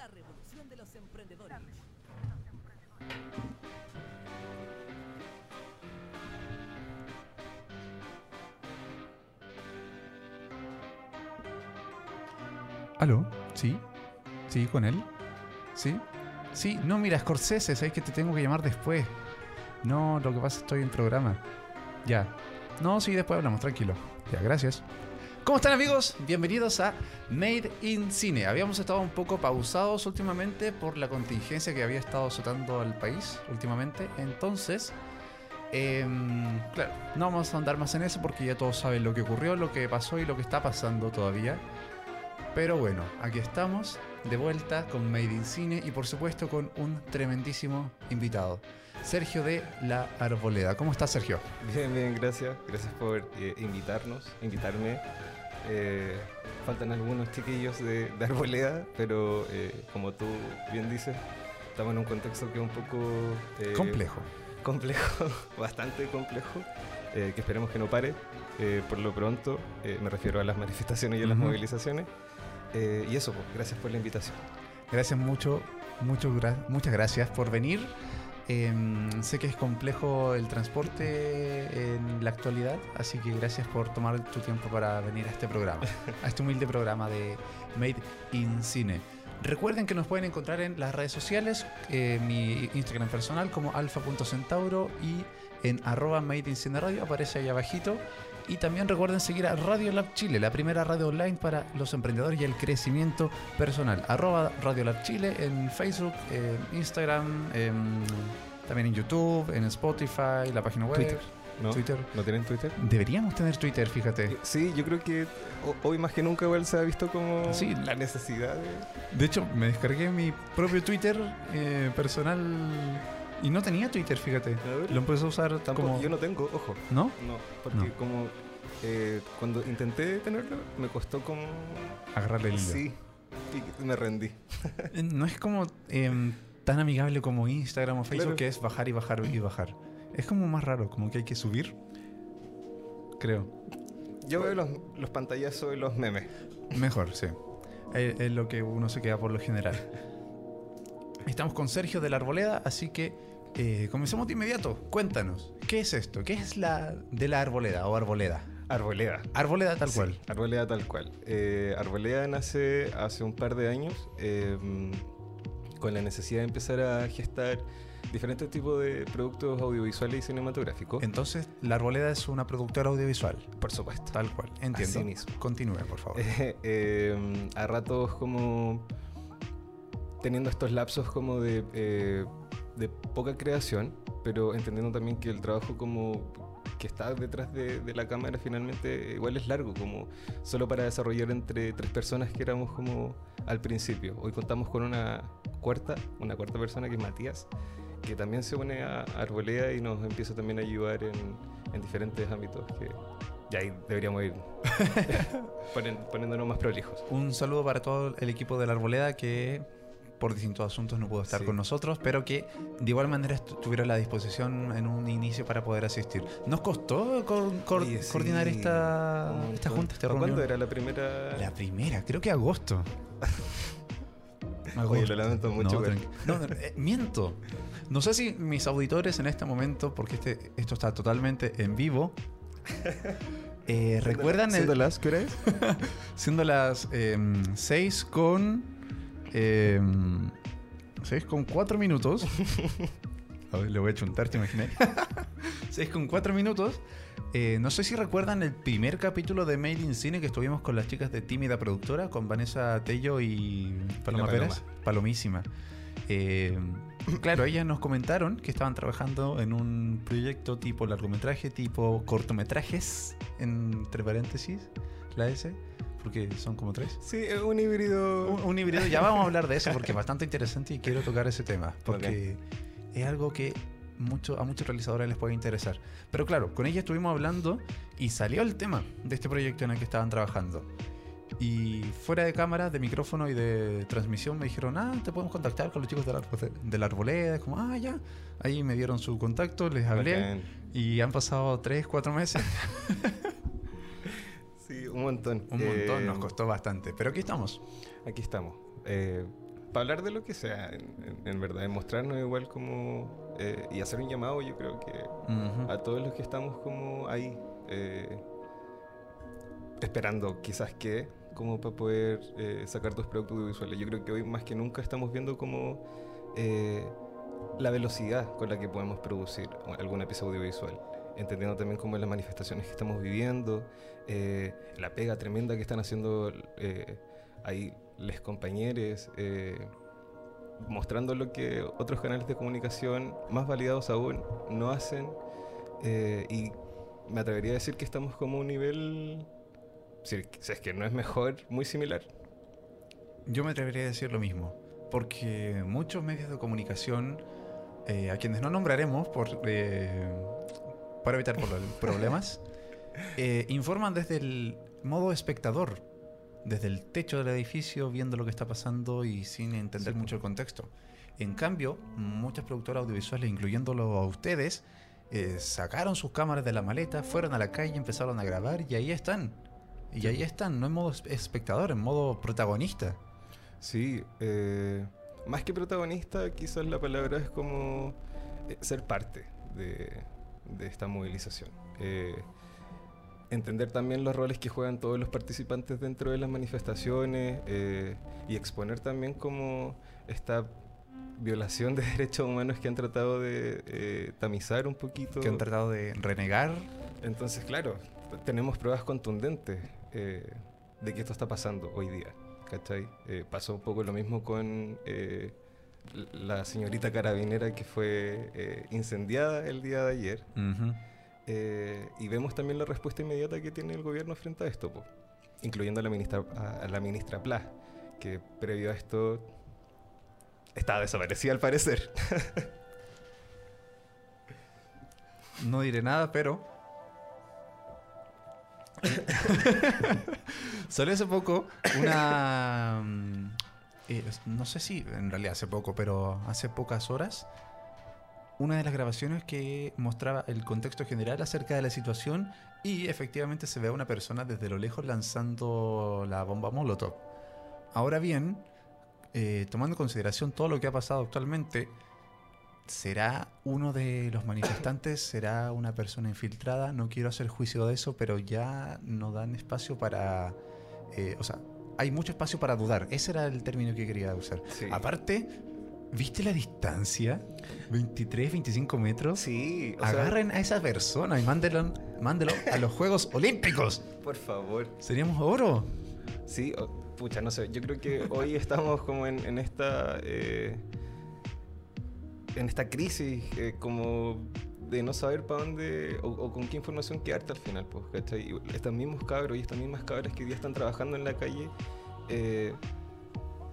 La revolución de los emprendedores. ¿Aló? ¿Sí? ¿Sí, con él? ¿Sí? Sí, no, mira, Scorsese, sabes que te tengo que llamar después. No, lo que pasa es que estoy en programa. Ya. No, sí, después hablamos, tranquilo. Ya, gracias. ¿Cómo están amigos? Bienvenidos a Made in Cine. Habíamos estado un poco pausados últimamente por la contingencia que había estado azotando al país últimamente. Entonces, em, claro, no vamos a andar más en eso porque ya todos saben lo que ocurrió, lo que pasó y lo que está pasando todavía. Pero bueno, aquí estamos de vuelta con Made in Cine y por supuesto con un tremendísimo invitado, Sergio de La Arboleda. ¿Cómo estás, Sergio? Bien, bien, gracias. Gracias por eh, invitarnos, invitarme. Eh, faltan algunos chiquillos de, de Arboleda, pero eh, como tú bien dices, estamos en un contexto que es un poco... eh, Complejo. Complejo, bastante complejo, que esperemos que no pare. por lo pronto, me refiero a las manifestaciones y a las Ujú. movilizaciones. Y eso, pues, gracias por la invitación. Gracias mucho, mucho gra- muchas gracias por venir. Em, sé que es complejo el transporte en la actualidad, así que gracias por tomar tu tiempo para venir a este programa, a este humilde programa de Made in Cine. Recuerden que nos pueden encontrar en las redes sociales, eh, mi Instagram personal como alfa.centauro y en arroba Made in Cine Radio, aparece ahí abajito. Y también recuerden seguir a Radio Lab Chile, la primera radio online para los emprendedores y el crecimiento personal. Arroba Radio Lab Chile en Facebook, en Instagram, en- también en YouTube, en Spotify, la página web. Twitter, ¿no? Twitter. ¿No tienen Twitter? Deberíamos tener Twitter, fíjate. Eh, Sí, yo creo que ho- hoy más que nunca igual se ha visto como Sí. la necesidad de... De hecho, me descargué mi propio Twitter eh, personal y no tenía Twitter, fíjate. Lo empecé a usar Tampoco, como... yo no tengo, ojo. ¿No? No, porque No. como eh, cuando intenté tenerlo, me costó como... Agarrarle el hilo. Sí, y me rendí. Eh, No es como em, tan amigable como Instagram o Facebook, Claro. que es bajar y bajar y bajar. Es como más raro, como que hay que subir. Creo. Yo veo los, los pantallazos y los memes. Mejor, sí. Es, es lo que uno se queda por lo general. Estamos con Sergio de la Arboleda, así que eh, comencemos de inmediato. Cuéntanos, ¿qué es esto? ¿Qué es la de la Arboleda o Arboleda? Arboleda. Arboleda tal Sí, cual. Arboleda tal cual. Eh, Arboleda nace hace un par de años eh, con la necesidad de empezar a gestar diferentes tipos de productos audiovisuales y cinematográficos. Entonces, la Arboleda es una productora audiovisual. por supuesto. Tal cual. Entiendo. Así mismo. Continúe, por favor. Eh, a ratos como teniendo estos lapsos como de, eh, de poca creación, pero entendiendo también que el trabajo como que está detrás de, de la cámara finalmente igual es largo, como solo para desarrollar entre tres personas que éramos como al principio. Hoy contamos con una cuarta, una cuarta persona que es Matías, que también se une a Arboleda y nos empieza también a ayudar en, en diferentes ámbitos que ya ahí deberíamos ir poniéndonos más prolijos. Un saludo para todo el equipo de la Arboleda que por distintos asuntos no pudo estar Sí. con nosotros, pero que de igual manera estu- tuvieron la disposición en un inicio para poder asistir. ¿Nos costó Oye, sí, coordinar esta, esta junta, esta ¿Para reunión? ¿Cuándo era la primera? La primera, creo que agosto. Oye, lo lamento mucho, No, no, eh, miento. No sé si mis auditores en este momento, porque este, esto está totalmente en vivo, eh, recuerdan el, ¿Siendo las qué hora es? siendo las 6 con 6 con 4 minutos. A ver, le voy a chuntar, ¿te imaginas? 6 con 4 minutos. Eh, no sé si recuerdan el primer capítulo de Made in Cine que estuvimos con las chicas de Tímida Productora, con Vanessa Tello y Paloma La Pérez. Paloma. Palomísima. Eh, claro, ellas nos comentaron que estaban trabajando en un proyecto tipo largometraje, tipo cortometrajes, entre paréntesis, la S, porque son como tres. Sí, es un híbrido. Un, un híbrido, ya vamos a hablar de eso porque es bastante interesante y quiero tocar ese tema. Porque es algo que mucho, a muchos realizadores les puede interesar. Pero claro, con ella estuvimos hablando y salió el tema de este proyecto en el que estaban trabajando. Y fuera de cámara, de micrófono y de transmisión me dijeron, ah, te podemos contactar con los chicos de la, de la arboleda. Es como, ah, ya. Ahí me dieron su contacto, les hablé. Bacán. Y han pasado 3, 4 meses. Un montón. Un montón, Eh, nos costó bastante. Pero aquí estamos. Aquí estamos. Eh, para hablar de lo que sea, en, verdad, mostrarnos igual como... eh, y hacer un llamado, yo creo que a todos los que estamos como ahí, eh, esperando quizás que, como para poder eh, sacar tus productos audiovisuales. Yo creo que hoy más que nunca estamos viendo como eh, la velocidad con la que podemos producir algún episodio audiovisual. Entendiendo también como las manifestaciones que estamos viviendo, eh, la pega tremenda que están haciendo eh, ahí les compañeros, eh, mostrando lo que otros canales de comunicación más validados aún no hacen. eh, y me atrevería a decir que estamos como un nivel, si, es que no es mejor, muy similar. Yo me atrevería a decir lo mismo, porque muchos medios de comunicación, a quienes no nombraremos por, eh, para evitar problemas, eh, informan desde el modo espectador, desde el techo del edificio, viendo lo que está pasando y sin entender Sí. mucho el contexto. En cambio, muchas productoras audiovisuales, incluyéndolo a ustedes, eh, sacaron sus cámaras de la maleta, fueron a la calle, empezaron a grabar y ahí están. Y ahí están, no en modo espectador, en modo protagonista. Sí, eh, más que protagonista, quizás la palabra es como ser parte de, de esta movilización. Eh, entender también los roles que juegan todos los participantes dentro de las manifestaciones eh, y exponer también como esta violación de derechos humanos que han tratado de eh, tamizar un poquito. que han tratado de renegar. Entonces, claro, tenemos pruebas contundentes eh, de que esto está pasando hoy día. ¿Cachai? Pasó un poco lo mismo con la señorita carabinera que fue eh, incendiada el día de ayer. Eh, y vemos también la respuesta inmediata que tiene el gobierno frente a esto, po, incluyendo a la ministra, a, a la ministra Pla, que previo a esto estaba desaparecida al parecer. No diré nada, pero. Salió hace poco una. Eh, no sé si en realidad hace poco, pero hace pocas horas. Una de las grabaciones que mostraba el contexto general acerca de la situación y efectivamente se ve a una persona desde lo lejos lanzando la bomba Molotov. Ahora bien, eh, tomando en consideración todo lo que ha pasado actualmente, ¿será uno de los manifestantes? ¿Será una persona infiltrada? No quiero hacer juicio de eso, pero ya no dan espacio para... eh, o sea, hay mucho espacio para dudar. Ese era el término que quería usar. Sí. Aparte, ¿viste la distancia? 23, 25 metros. Sí, o sea, Agarren a esa persona y mándelo, mándelo a los Juegos Olímpicos. por favor. Seríamos oro. Sí, pucha, no sé, yo creo que hoy estamos como en, en esta eh, en esta crisis eh, como de no saber para dónde o, o con qué información quedarte al final, pues, ¿cachai? Y estos mismos cabros y estas mismas cabras que hoy día están trabajando en la calle, eh,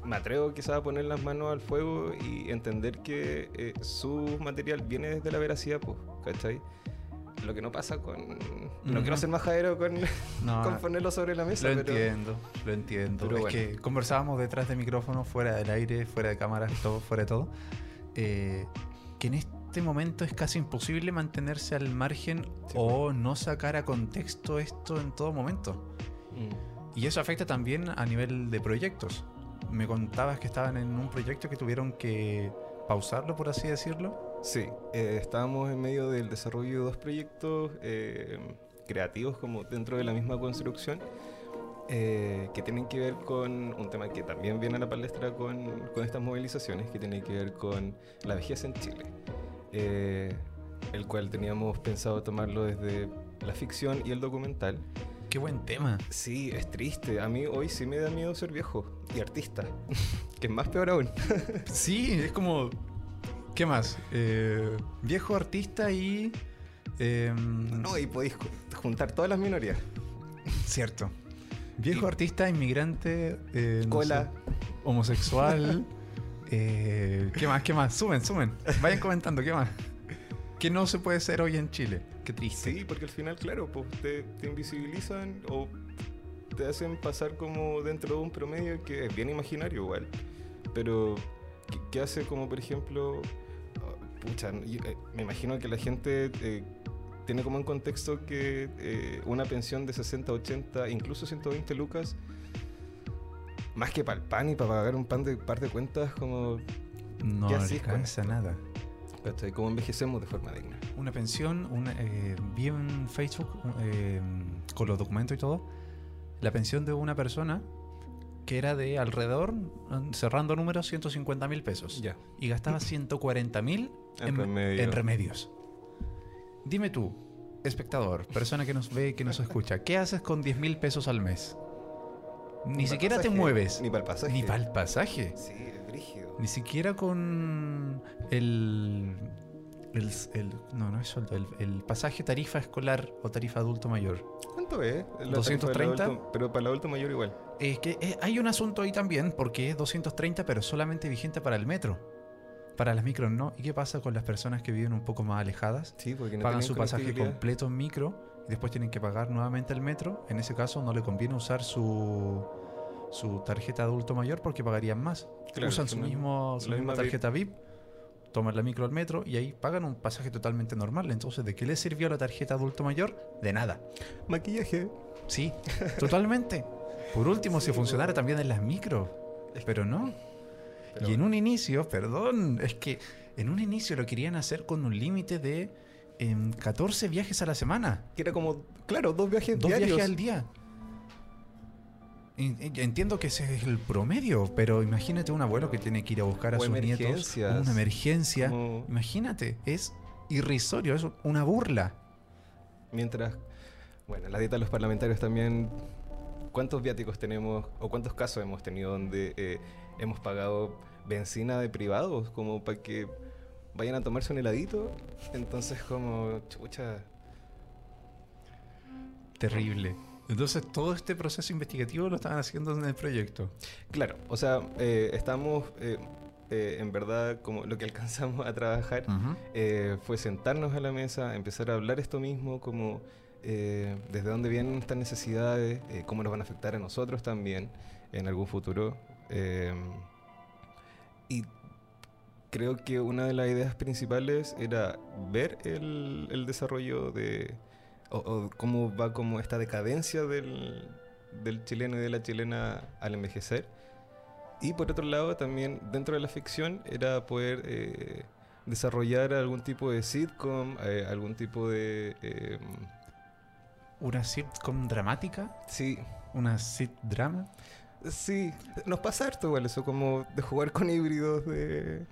me atrevo quizás a poner las manos al fuego y entender que eh, su material viene desde la veracidad, pues, ¿cachai? Lo que no pasa con... No Ujú. quiero ser majadero con, No, con ponerlo sobre la mesa, Lo pero... entiendo, lo entiendo. pero es bueno. que conversábamos detrás de micrófono, fuera del aire, fuera de cámaras, todo, fuera de todo. eh, que en este momento es casi imposible mantenerse al margen Sí, o no sacar a contexto esto en todo momento. Mm. Y eso afecta también a nivel de proyectos. Me contabas que estaban en un proyecto que tuvieron que pausarlo, por así decirlo. Sí, eh, estábamos en medio del desarrollo de dos proyectos eh, creativos como dentro de la misma construcción eh, que tienen que ver con un tema que también viene a la palestra con, con estas movilizaciones, que tiene que ver con la vejez en Chile, eh, el cual teníamos pensado tomarlo desde la ficción y el documental. Qué buen tema. Sí, es triste. A mí hoy sí me da miedo ser viejo y artista, que es más peor aún. Sí, es como... ¿Qué más? Eh, viejo artista y... em, No, y podéis ju- juntar todas las minorías. Cierto. Viejo Y- artista, inmigrante, eh, no Cola. sé, homosexual. Eh, ¿Qué más? ¿Qué más? Sumen, sumen. Vayan comentando, ¿qué más? ¿Qué no se puede ser hoy en Chile? Qué triste. Sí, porque al final, claro, pues te, te invisibilizan o te hacen pasar como dentro de un promedio que es bien imaginario igual. Pero, ¿qué, qué hace como, por ejemplo, ah, pucha, yo, eh, me imagino que la gente eh, tiene como en contexto que eh, una pensión de 60, 80, incluso 120 lucas más que para el pan y para pagar un pan de par de cuentas, como, No ¿Qué hacís con alcanza nada. ¿cachai? Como envejecemos de forma digna. Una pensión, una, eh, vi en Facebook eh, con los documentos y todo, la pensión de una persona que era de alrededor, cerrando números, 150 mil pesos. Ya. Y gastaba 140 mil En en, remedio. en remedios. Dime tú, espectador, persona que nos ve, que nos escucha, ¿qué haces con 10 mil pesos al mes? Ni siquiera te mueves. Ni para el pasaje. Ni para el pasaje. Sí, es brígido. Ni siquiera con el, el, el- no, no es sueldo, el, el pasaje tarifa escolar o tarifa adulto mayor. ¿Cuánto es? La tarifa del 230. adulto- pero para el adulto mayor igual. Es que eh, hay un asunto ahí también, porque es 230, pero solamente vigente para el metro. Para las micros no. ¿Y qué pasa con las personas que viven un poco más alejadas? Sí, porque no Pagan su pasaje completo en micro y después tienen que pagar nuevamente el metro. En ese caso no le conviene usar su, su tarjeta adulto mayor porque pagarían más. Claro, Usan su, mismo, su misma tarjeta VIP, toman la micro al metro y ahí pagan un pasaje totalmente normal. Entonces, ¿de qué les sirvió la tarjeta adulto mayor? De nada. Maquillaje. Sí, totalmente. Por último, si funcionara también en las micro. Pero no. Pero y en un inicio, perdón, es que en un inicio lo querían hacer con un límite de em, 14 viajes a la semana. Que era como, claro, dos viajes Dos diarios. viajes al día. En- en- Entiendo que ese es el promedio, pero imagínate un abuelo que tiene que ir a buscar a O sus nietos una emergencia. Como- Imagínate, es irrisorio, es una burla. Mientras, bueno, la dieta de los parlamentarios también, ¿cuántos viáticos tenemos o cuántos casos hemos tenido donde eh, hemos pagado benzina de privados como para que vayan a tomarse un heladito? Entonces como, chucha, Terrible. Entonces todo este proceso investigativo lo estaban haciendo en el proyecto. claro, o sea, eh, estamos, eh, eh, en verdad, como lo que alcanzamos a trabajar fue sentarnos a la mesa, empezar a hablar esto mismo, como desde dónde vienen estas necesidades, cómo nos van a afectar a nosotros también en algún futuro. y creo que una de las ideas principales era ver el, el desarrollo de, o, o cómo va como esta decadencia del, del chileno y de la chilena al envejecer. Y por otro lado, también dentro de la ficción era poder eh, desarrollar algún tipo de sitcom, eh, algún tipo de... eh, Una sitcom dramática, sí, una sit drama. sí, nos pasa harto igual eso, como de jugar con híbridos, de...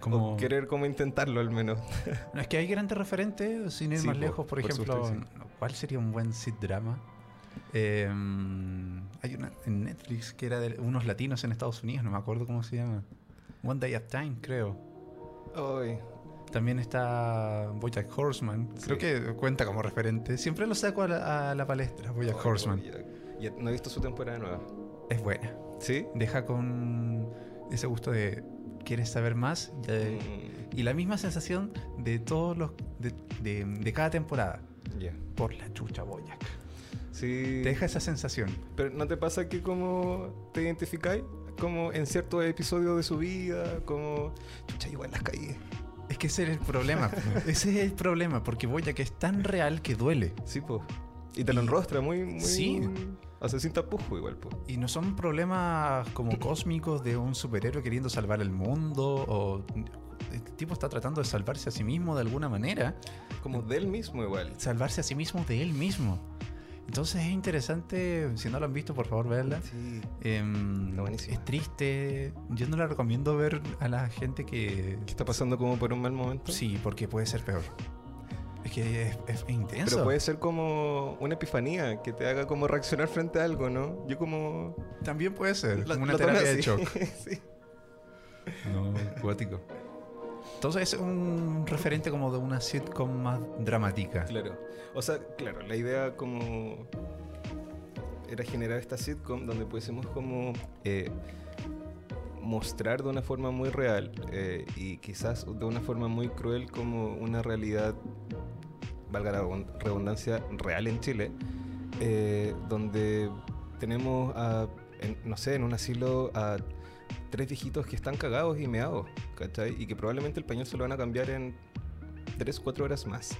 Como... O querer como intentarlo al menos. No, es que hay grandes referentes, sin ir Sí, más lejos, por, por ejemplo, ¿cuál sería un buen sit drama? Eh, hay una en Netflix que era de unos latinos en Estados Unidos, no me acuerdo cómo se llama. One Day at Time, creo. También está Bojack Horseman, creo que cuenta como referente. Siempre lo saco a la, a la palestra, Bojack Horseman. Ya no he visto su temporada nueva. Es buena. ¿Sí? Deja con ese gusto de ¿quieres saber más? Y, eh, Mm, y la misma sensación de todos los de, de- de cada temporada. Por la chucha Boyac. Sí. Te deja esa sensación. Pero ¿no te pasa que como te identificáis? Como en ciertos episodios de su vida, como... Chucha, igual las caí. Es que ese es el problema. ese es el problema, porque Boyac es tan real que duele. Sí, pues. Y te lo enrostra muy... muy Sí. Hace sin tapujo igual, pues. Y no son problemas como cósmicos de un superhéroe queriendo salvar el mundo o... El tipo está tratando de salvarse a sí mismo de alguna manera. Como del mismo igual. Salvarse a sí mismo de él mismo. Entonces es interesante, si no lo han visto, por favor, verla. Sí. Buenísima. es triste. Yo no la recomiendo ver a la gente que. ¿Qué está pasando como por un mal momento? Sí, porque puede ser peor. Es que es, es intenso. Pero puede ser como una epifanía que te haga como reaccionar frente a algo, ¿no? Yo como... También puede ser. la- como una terapia de shock. sí. No, cuático. Entonces es un referente como de una sitcom más dramática. Claro. O sea, claro, la idea como era generar esta sitcom donde pudiésemos como eh, mostrar de una forma muy real eh, y quizás de una forma muy cruel como una realidad, valga la redun- redundancia, real en Chile, eh, donde tenemos a, en- no sé, en un asilo a tres viejitos que están cagados y meados, ¿cachai? Y que probablemente el pañal se lo van a cambiar en tres, cuatro horas más.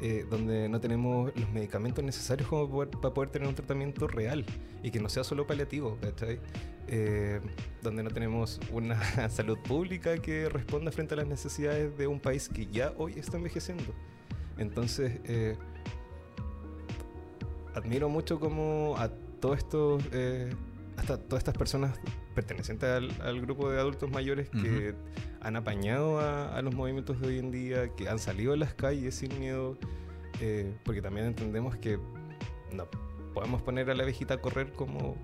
eh, donde no tenemos los medicamentos necesarios como poder- para poder tener un tratamiento real y que no sea solo paliativo, ¿cachai? Eh, donde no tenemos una salud pública que responda frente a las necesidades de un país que ya hoy está envejeciendo. Entonces, eh, admiro mucho como a todos estos, eh, hasta todas estas personas pertenecientes al, al grupo de adultos mayores que han apañado a, a los movimientos de hoy en día, que han salido a las calles sin miedo, eh, porque también entendemos que no podemos poner a la viejita a correr como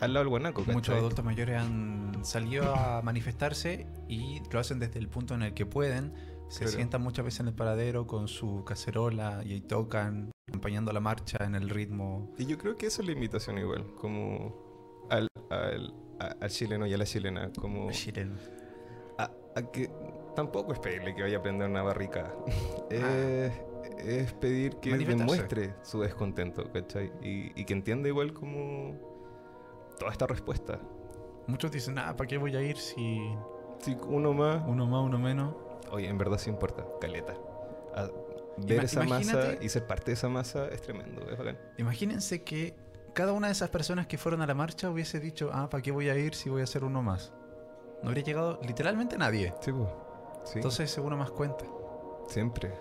al lado del guanaco. Muchos adultos mayores han salido a manifestarse y lo hacen desde el punto en el que pueden. Se Claro. sientan muchas veces en el paradero con su cacerola y ahí tocan, acompañando la marcha en el ritmo. Y yo creo que esa es la invitación igual, como al, al, al chileno y a la chilena, como chileno. a, a que tampoco es pedirle que vaya a prender una barricada. es, es pedir que demuestre su descontento, ¿cachai? Y, y que entienda igual como toda esta respuesta. Muchos dicen, ah, ¿para qué voy a ir si Si uno más, uno más, uno menos? Oye, en verdad sí importa, caleta. A- ver Ima- esa masa y ser parte de esa masa es tremendo, es bacán. Imagínense que cada una de esas personas que fueron a la marcha hubiese dicho, ah, ¿para qué voy a ir si voy a hacer uno más? No habría llegado literalmente nadie. Sí, pues. Sí, Entonces uno más cuenta. siempre.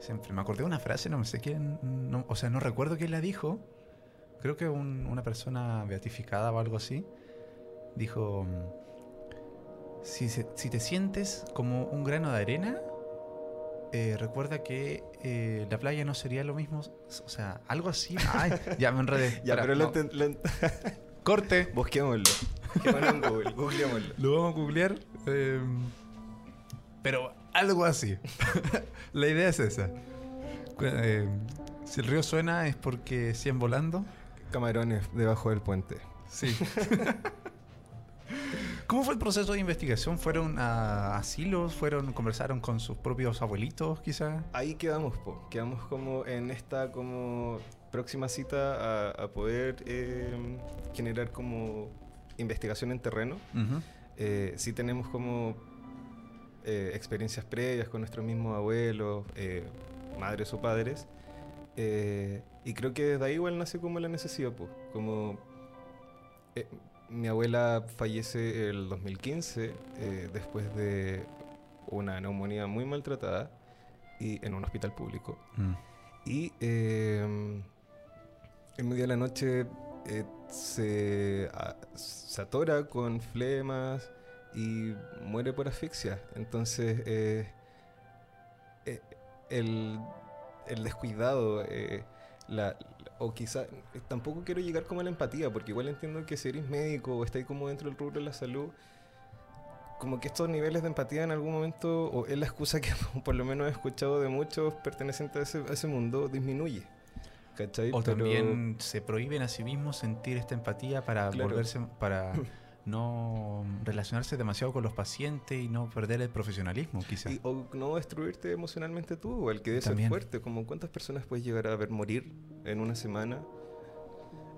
Siempre. Me acordé de una frase, no sé quién, no- o sea, no recuerdo quién la dijo. Creo que un- una persona beatificada o algo así. Dijo, si, se- si te sientes como un grano de arena, eh, recuerda que eh, la playa no sería lo mismo. O sea, algo así. Ay, ya me enredé. Ya, Espera, pero lo no. lo Corte. busquémoslo. En Google, googleémoslo. Lo vamos a googlear. eh, pero algo así. La idea es esa. Eh, si el río suena es porque siguen volando. Camarones debajo del puente. Sí. ¿Cómo fue el proceso de investigación? ¿Fueron a asilos? ¿Fueron, conversaron con sus propios abuelitos, quizá? Ahí quedamos, po. Quedamos como en esta como próxima cita a, a poder eh, generar como investigación en terreno. Eh, sí tenemos como eh, experiencias previas con nuestros mismos abuelos, eh, madres o padres. Y creo que desde ahí igual nace como la necesidad, pues. Como eh, mi abuela fallece el 2015 eh, después de una neumonía muy maltratada y en un hospital público. Mm. Y eh, en medio de la noche eh, se, a- se atora con flemas y muere por asfixia. Entonces, eh, el, el descuidado, eh, la, o quizá, eh, tampoco quiero llegar como a la empatía, porque igual entiendo que si eres médico o estáis como dentro del rubro de la salud, como que estos niveles de empatía en algún momento, o es la excusa que por lo menos he escuchado de muchos pertenecientes a ese, a ese mundo, disminuye. ¿Cachai? O Pero- también se prohíben a sí mismos sentir esta empatía para Claro. volverse, para no relacionarse demasiado con los pacientes y no perder el profesionalismo, quizá. Y- o no destruirte emocionalmente tú, el que debe También. ser fuerte. Como cuántas personas puedes llegar a ver morir en una semana.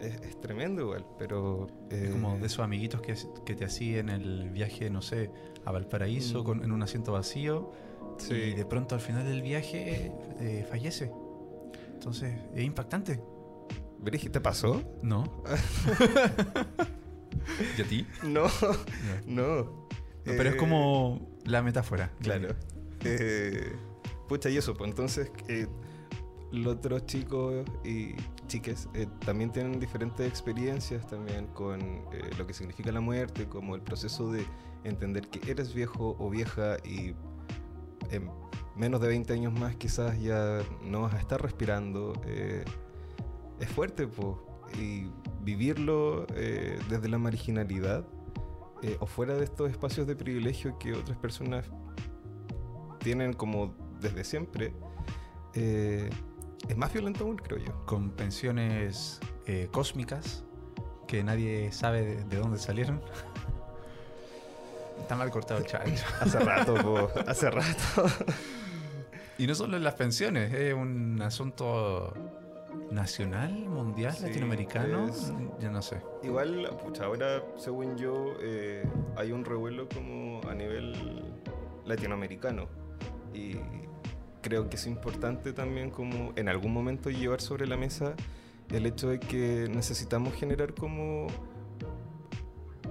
Es, es tremendo igual, pero... Es como eh, de esos amiguitos que, que te hacían el viaje, no sé, a Valparaíso Mm. con, en un asiento vacío sí. y de pronto al final del viaje eh, fallece. Entonces, es impactante. Brigi, ¿te pasó? ¿No? ¿Y a ti? No, no. No, pero es Eh, como la metáfora. Claro. Eh, pucha, y eso, pues entonces eh, los otros chicos y chiques eh, también tienen diferentes experiencias también con lo que significa la muerte, como el proceso de entender que eres viejo o vieja y en menos de 20 años más quizás ya no vas a estar respirando. es fuerte, pues. Y vivirlo eh, desde la marginalidad eh, o fuera de estos espacios de privilegio que otras personas tienen como desde siempre, eh, es más violento aún, creo yo. Con pensiones eh, cósmicas que nadie sabe de, de dónde salieron. Está mal cortado el chancho. Hace rato, po, hace rato. Y no solo en las pensiones, es un asunto nacional, mundial, Sí, latinoamericano. es- Yo no sé. Igual, pucha, ahora, según yo, eh, hay un revuelo como a nivel latinoamericano. Y creo que es importante también como en algún momento llevar sobre la mesa el hecho de que necesitamos generar como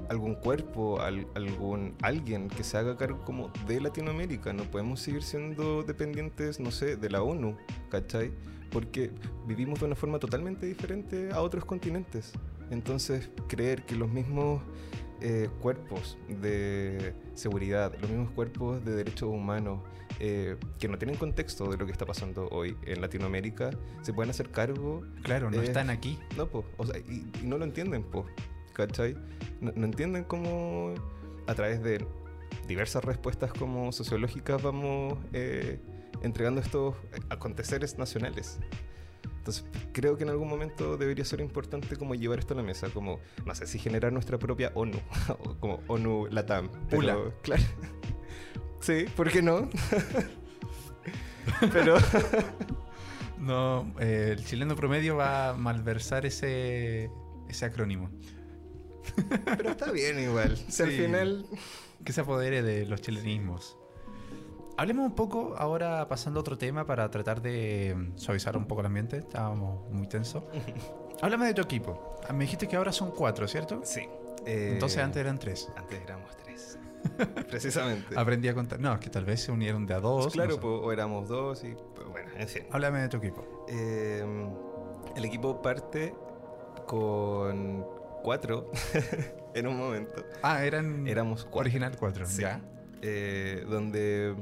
algún cuerpo, al- algún alguien que se haga cargo como de Latinoamérica. No podemos seguir siendo dependientes, no sé, de la ONU, ¿cachai? Porque vivimos de una forma totalmente diferente a otros continentes. Entonces, creer que los mismos eh, cuerpos de seguridad, los mismos cuerpos de derechos humanos, eh, que no tienen contexto de lo que está pasando hoy en Latinoamérica, se pueden hacer cargo Claro, no Eh, están aquí. no, po. O sea, y, y no lo entienden, po. ¿Cachai? No, no entienden cómo a través de diversas respuestas como sociológicas vamos eh, entregando estos aconteceres nacionales. Entonces, creo que en algún momento debería ser importante como llevar esto a la mesa, como, no sé si generar nuestra propia ONU, o como ONU Latam. pero, ULA. Claro. Sí, ¿por qué no? pero... No, eh, el chileno promedio va a malversar ese, ese acrónimo. Pero está bien igual. Si al Sí. final... Que se apodere de los chilenismos. Hablemos un poco ahora pasando a otro tema para tratar de mm, suavizar un poco el ambiente. Estábamos muy tensos. Háblame de tu equipo. Ah, Me dijiste que ahora son cuatro, ¿cierto? Sí. eh, Entonces antes eran tres. Antes éramos tres. Precisamente. Aprendí a contar. No, es que tal vez se unieron de a dos. claro, no sé. po, o éramos dos y pues, bueno, en fin. Háblame de tu equipo. Eh, el equipo parte con cuatro en un momento. Ah, eran Éramos cuatro. original cuatro. Sí. Ya. eh, donde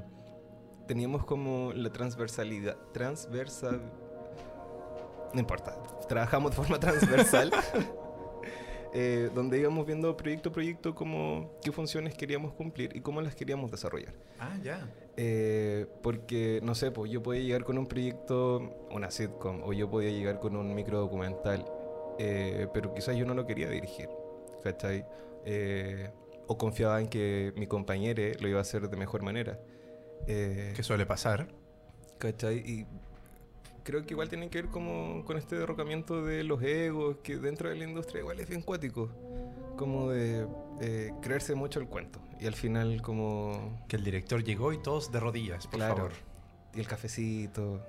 teníamos como la transversalidad. Transversal. No importa. Trabajamos de forma transversal. eh, donde íbamos viendo proyecto a proyecto como qué funciones queríamos cumplir y cómo las queríamos desarrollar. Ah, ya. Eh, porque, no sé, pues yo podía llegar con un proyecto, una sitcom, o yo podía llegar con un micro documental, eh, pero quizás yo no lo quería dirigir, ¿cachai? Eh, o confiaba en que mi compañero lo iba a hacer de mejor manera. Eh, ¿Qué suele pasar? ¿Cachai? Y creo que igual tiene que ver como con este derrocamiento de los egos, que dentro de la industria igual es bien cuático. Como de eh, creerse mucho el cuento. Y al final como... Que el director llegó y todos de rodillas, por Claro. favor. Y el cafecito.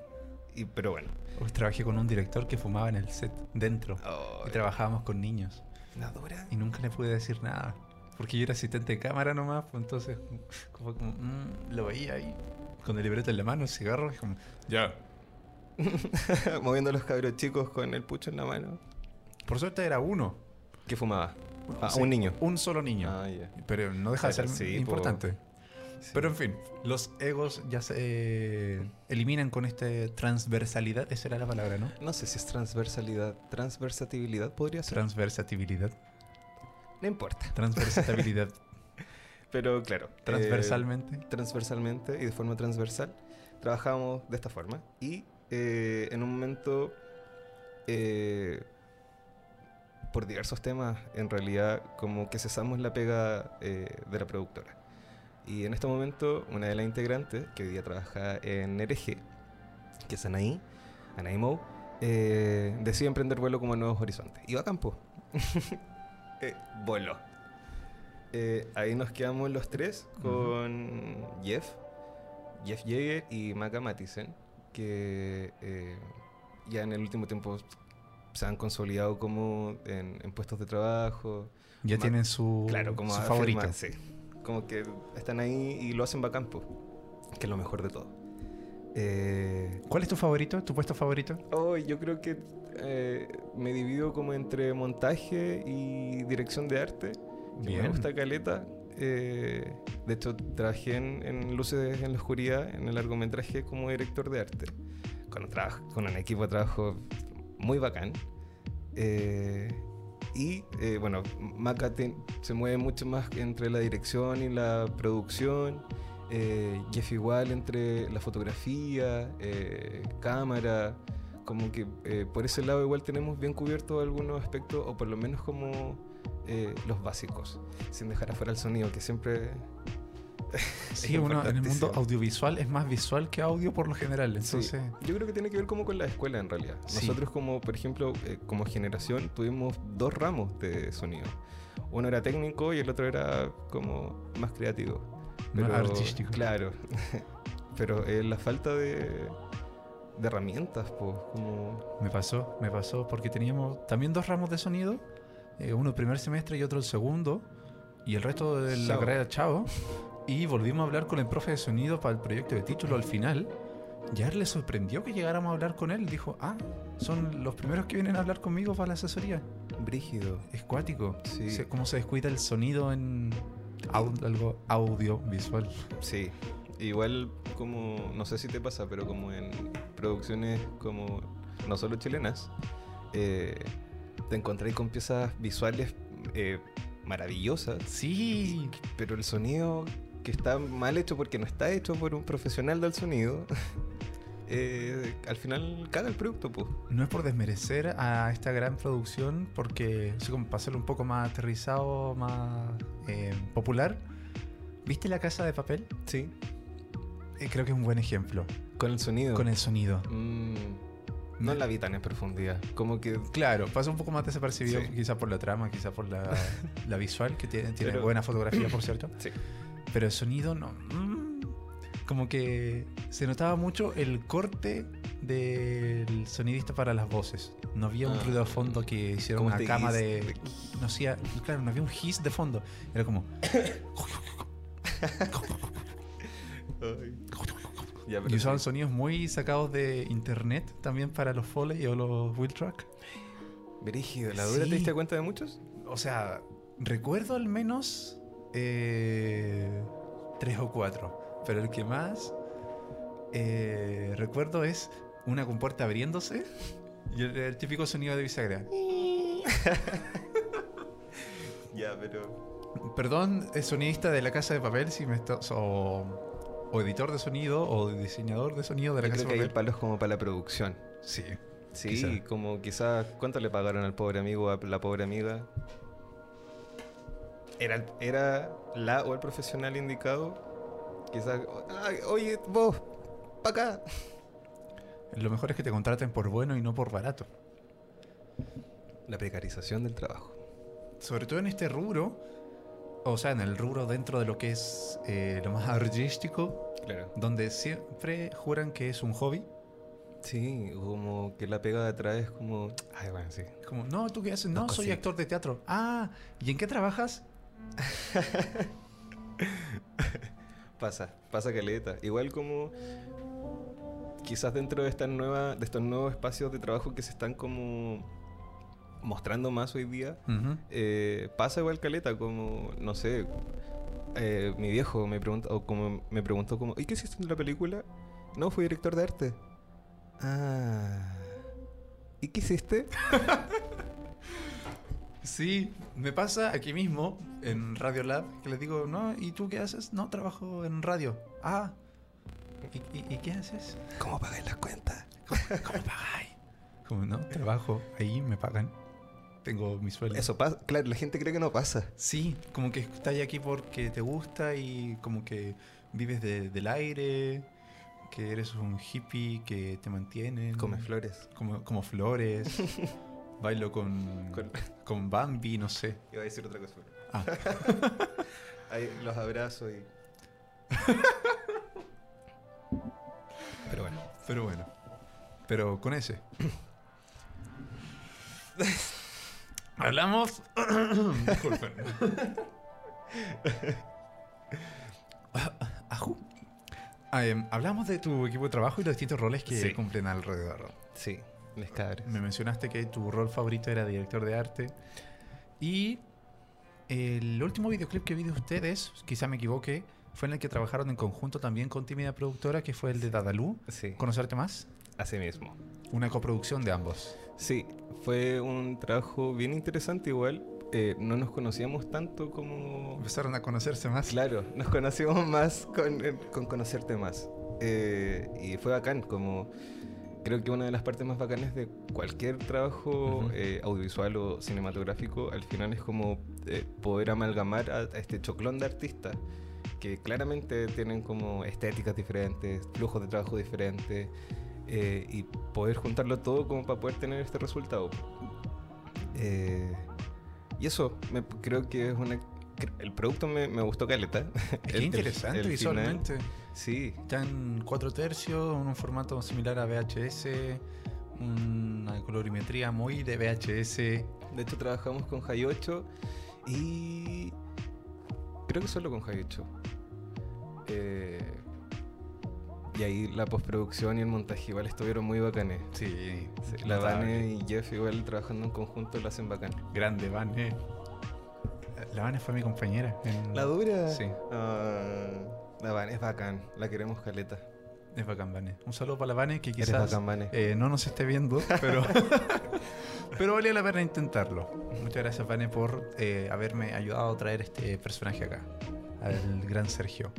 Y, pero bueno. Hoy trabajé con un director que fumaba en el set, dentro. Oh, Y trabajábamos con niños. ¿Una dura? Y nunca le pude decir nada. Porque yo era asistente de cámara nomás, pues entonces como, como, mm, lo veía ahí con el libreto en la mano, el cigarro, y como, ya. Moviendo a los cabros chicos con el pucho en la mano. Por suerte era uno. ¿Qué fumaba? Ah, Sí, un niño. Un solo niño. Ah. Pero no deja de ser sí, po. importante. Sí. Pero en fin, los egos ya se eh, eliminan con esta transversalidad. Esa era la palabra, ¿no? No sé si es transversalidad. Transversatibilidad podría ser. Transversatibilidad. No importa. Transversatabilidad. Pero claro. eh, Transversalmente. transversalmente y de forma transversal, trabajamos de esta forma. Y eh, en un momento, eh, por diversos temas, en realidad como que cesamos la pega de la productora. Y en este momento, una de las integrantes, que hoy día trabaja en RG, que es Anaí, Anaí Mou, decide emprender vuelo como a nuevos horizontes. Va a campo. eh, voló. Eh, ahí nos quedamos los tres con Jeff, Jeff Yeager y Maca Matisen, que eh, ya en el último tiempo se han consolidado como en, en puestos de trabajo. Ya Ma- tienen su, Claro, como su a favorito. firmar, sí. Como que están ahí y lo hacen bacán, po, que es lo mejor de todo. Eh, ¿Cuál es tu favorito? ¿Tu puesto favorito? Oh, yo creo que eh, me divido como entre montaje y dirección de arte. que Bien. Me gusta Caleta. Eh, de hecho, trabajé en, en Luces en la Oscuridad, en el largometraje, como director de arte. Con, trabajo, con un equipo de trabajo muy bacán. Eh, y eh, bueno, Maca te- se mueve mucho más entre la dirección y la producción. Jeff igual entre la fotografía, cámara. Como que eh, por ese lado igual tenemos bien cubiertos algunos aspectos, o por lo menos como eh, los básicos, sin dejar afuera el sonido, que siempre... Sí, uno en el mundo audiovisual es más visual que audio por lo general. Sí, Entonces, yo creo que tiene que ver como con la escuela en realidad. Sí. Nosotros como, por ejemplo, eh, como generación tuvimos dos ramos de sonido. Uno era técnico y el otro era como más creativo. Más artístico. Claro. pero la falta de, de herramientas, pues, como... Me pasó, me pasó, porque teníamos también dos ramos de sonido, eh, uno el primer semestre y otro el segundo, y el resto de la Chao. carrera chavo. Y volvimos a hablar con el profe de sonido para el proyecto de título al final. Y a él le sorprendió que llegáramos a hablar con él. Dijo, ah, son los primeros que vienen a hablar conmigo para la asesoría. Brígido. Es cuático. Sí. Se- cómo se descuida el sonido en au- algo audiovisual. Sí, igual como, no sé si te pasa, pero como en producciones como no solo chilenas, eh, te encontré con piezas visuales eh, maravillosas, Sí, pero el sonido que está mal hecho porque no está hecho por un profesional del sonido, eh, al final caga el producto, pues. No es por desmerecer a esta gran producción, porque, así como para hacerlo un poco más aterrizado, más popular. ¿Viste la casa de papel? Sí, creo que es un buen ejemplo. Con el sonido. Con el sonido. Mm, no la vi tan en profundidad, como que... Claro, pasa un poco más desapercibido, Sí. quizá por la trama, quizá por la, la visual, que tiene, tiene Pero- buena fotografía, por cierto. Sí. Pero el sonido no. mm, como que se notaba mucho el corte del sonidista para las voces. No había un Ah. ruido de fondo que hiciera Como una cama hiss de. de- No hacía. Claro, no había un hiss de fondo. Era como. Ya, Y usaban sí. sonidos muy sacados de internet también para los Foley o los Wheel Track. Brígido, ¿la dura Sí. te diste cuenta de muchos? O sea, recuerdo al menos eh, tres o cuatro. Pero el que más eh, recuerdo es una compuerta abriéndose y el, el típico sonido de bisagra. Ya, pero. Perdón, es sonidista de la casa de papel si me está, o, o editor de sonido o diseñador de sonido de la Yo casa creo que hay papel. palos como para la producción. Sí. Sí, Quizá. como quizás. ¿Cuánto le pagaron al pobre amigo o a la pobre amiga? ¿Era, era la o el profesional indicado? Quizás. "Ay, oye, vos, pa' acá. Lo mejor es que te contraten por bueno y no por barato. La precarización del trabajo. sobre todo en este rubro, o sea, en el rubro dentro de lo que es eh, lo más artístico, Claro. donde siempre juran que es un hobby. Sí, como que la pega de atrás es como. Ay, bueno, sí. Como, no, ¿tú qué haces? Dos No, soy actor de teatro. Ah, ¿y en qué trabajas? Pasa, pasa caleta. Igual como quizás dentro de esta nueva, de estos nuevos espacios de trabajo que se están como mostrando más hoy día, eh, pasa igual caleta, como, no sé, eh, mi viejo me pregunta, o como me preguntó como, ¿y qué hiciste en la película? No, fui director de arte. Ah. ¿Y qué hiciste? Sí, me pasa aquí mismo, en Radio Lab, que les digo, no, ¿y tú qué haces? No, trabajo en radio. Ah, ¿y, y- y qué haces? ¿Cómo pagáis las cuentas? ¿Cómo, cómo pagáis? Como, no, trabajo, ahí me pagan. Tengo mi sueldo. Eso pasa, claro, la gente cree que no pasa. Sí, como que estás aquí porque te gusta y como que vives de- del aire, que eres un hippie que te mantiene. Come flores. Como, como flores. Bailo con, Con- con Bambi, no sé. Iba a decir otra cosa. Ah, Ahí los abrazo y. Pero bueno. pero bueno. Pero con ese. Hablamos. Disculpen. Ajú. Ah, em, hablamos de tu equipo de trabajo y los distintos roles que Sí. cumplen alrededor. Sí, les cabres. Me mencionaste que tu rol favorito era director de arte. Y el último videoclip que vi de ustedes, quizá me equivoque, fue en el que trabajaron en conjunto también con Tímida Productora, que fue el de Dadalú. Sí, ¿Conocerte más? así mismo. Una coproducción de ambos. Sí, fue un trabajo bien interesante igual. Eh, no nos conocíamos tanto como... Empezaron a conocerse más. Claro, nos conocíamos más con, eh, con conocerte más. Eh, y fue bacán, como... Creo que una de las partes más bacanas de cualquier trabajo Ujú. eh, audiovisual o cinematográfico al final es como eh, poder amalgamar a, a este choclón de artistas que claramente tienen como estéticas diferentes, flujos de trabajo diferentes eh, y poder juntarlo todo como para poder tener este resultado. Eh, y eso me- creo que es una el producto me, me gustó caleta. El- el- interesante el final- visualmente. Sí, Está en 4 tercios, en un formato similar a VHS, una colorimetría muy de VHS. de hecho trabajamos con High 8 y creo que solo con High 8. Eh, y ahí la postproducción y el montaje igual estuvieron muy bacanes. Sí, Sí, la. Vane y Jeff igual trabajando en conjunto lo hacen bacán. Grande, Vane. La Vane fue mi compañera. en- ¿La dura? Sí, Ah, la Vane es bacán, la queremos caleta. es bacán, Vane. Un saludo para la Vane que quizás bacán, Vane. eh, no nos esté viendo, pero, pero valía la pena intentarlo. Muchas gracias, Vane, por eh, haberme ayudado a traer este personaje acá, al gran Sergio.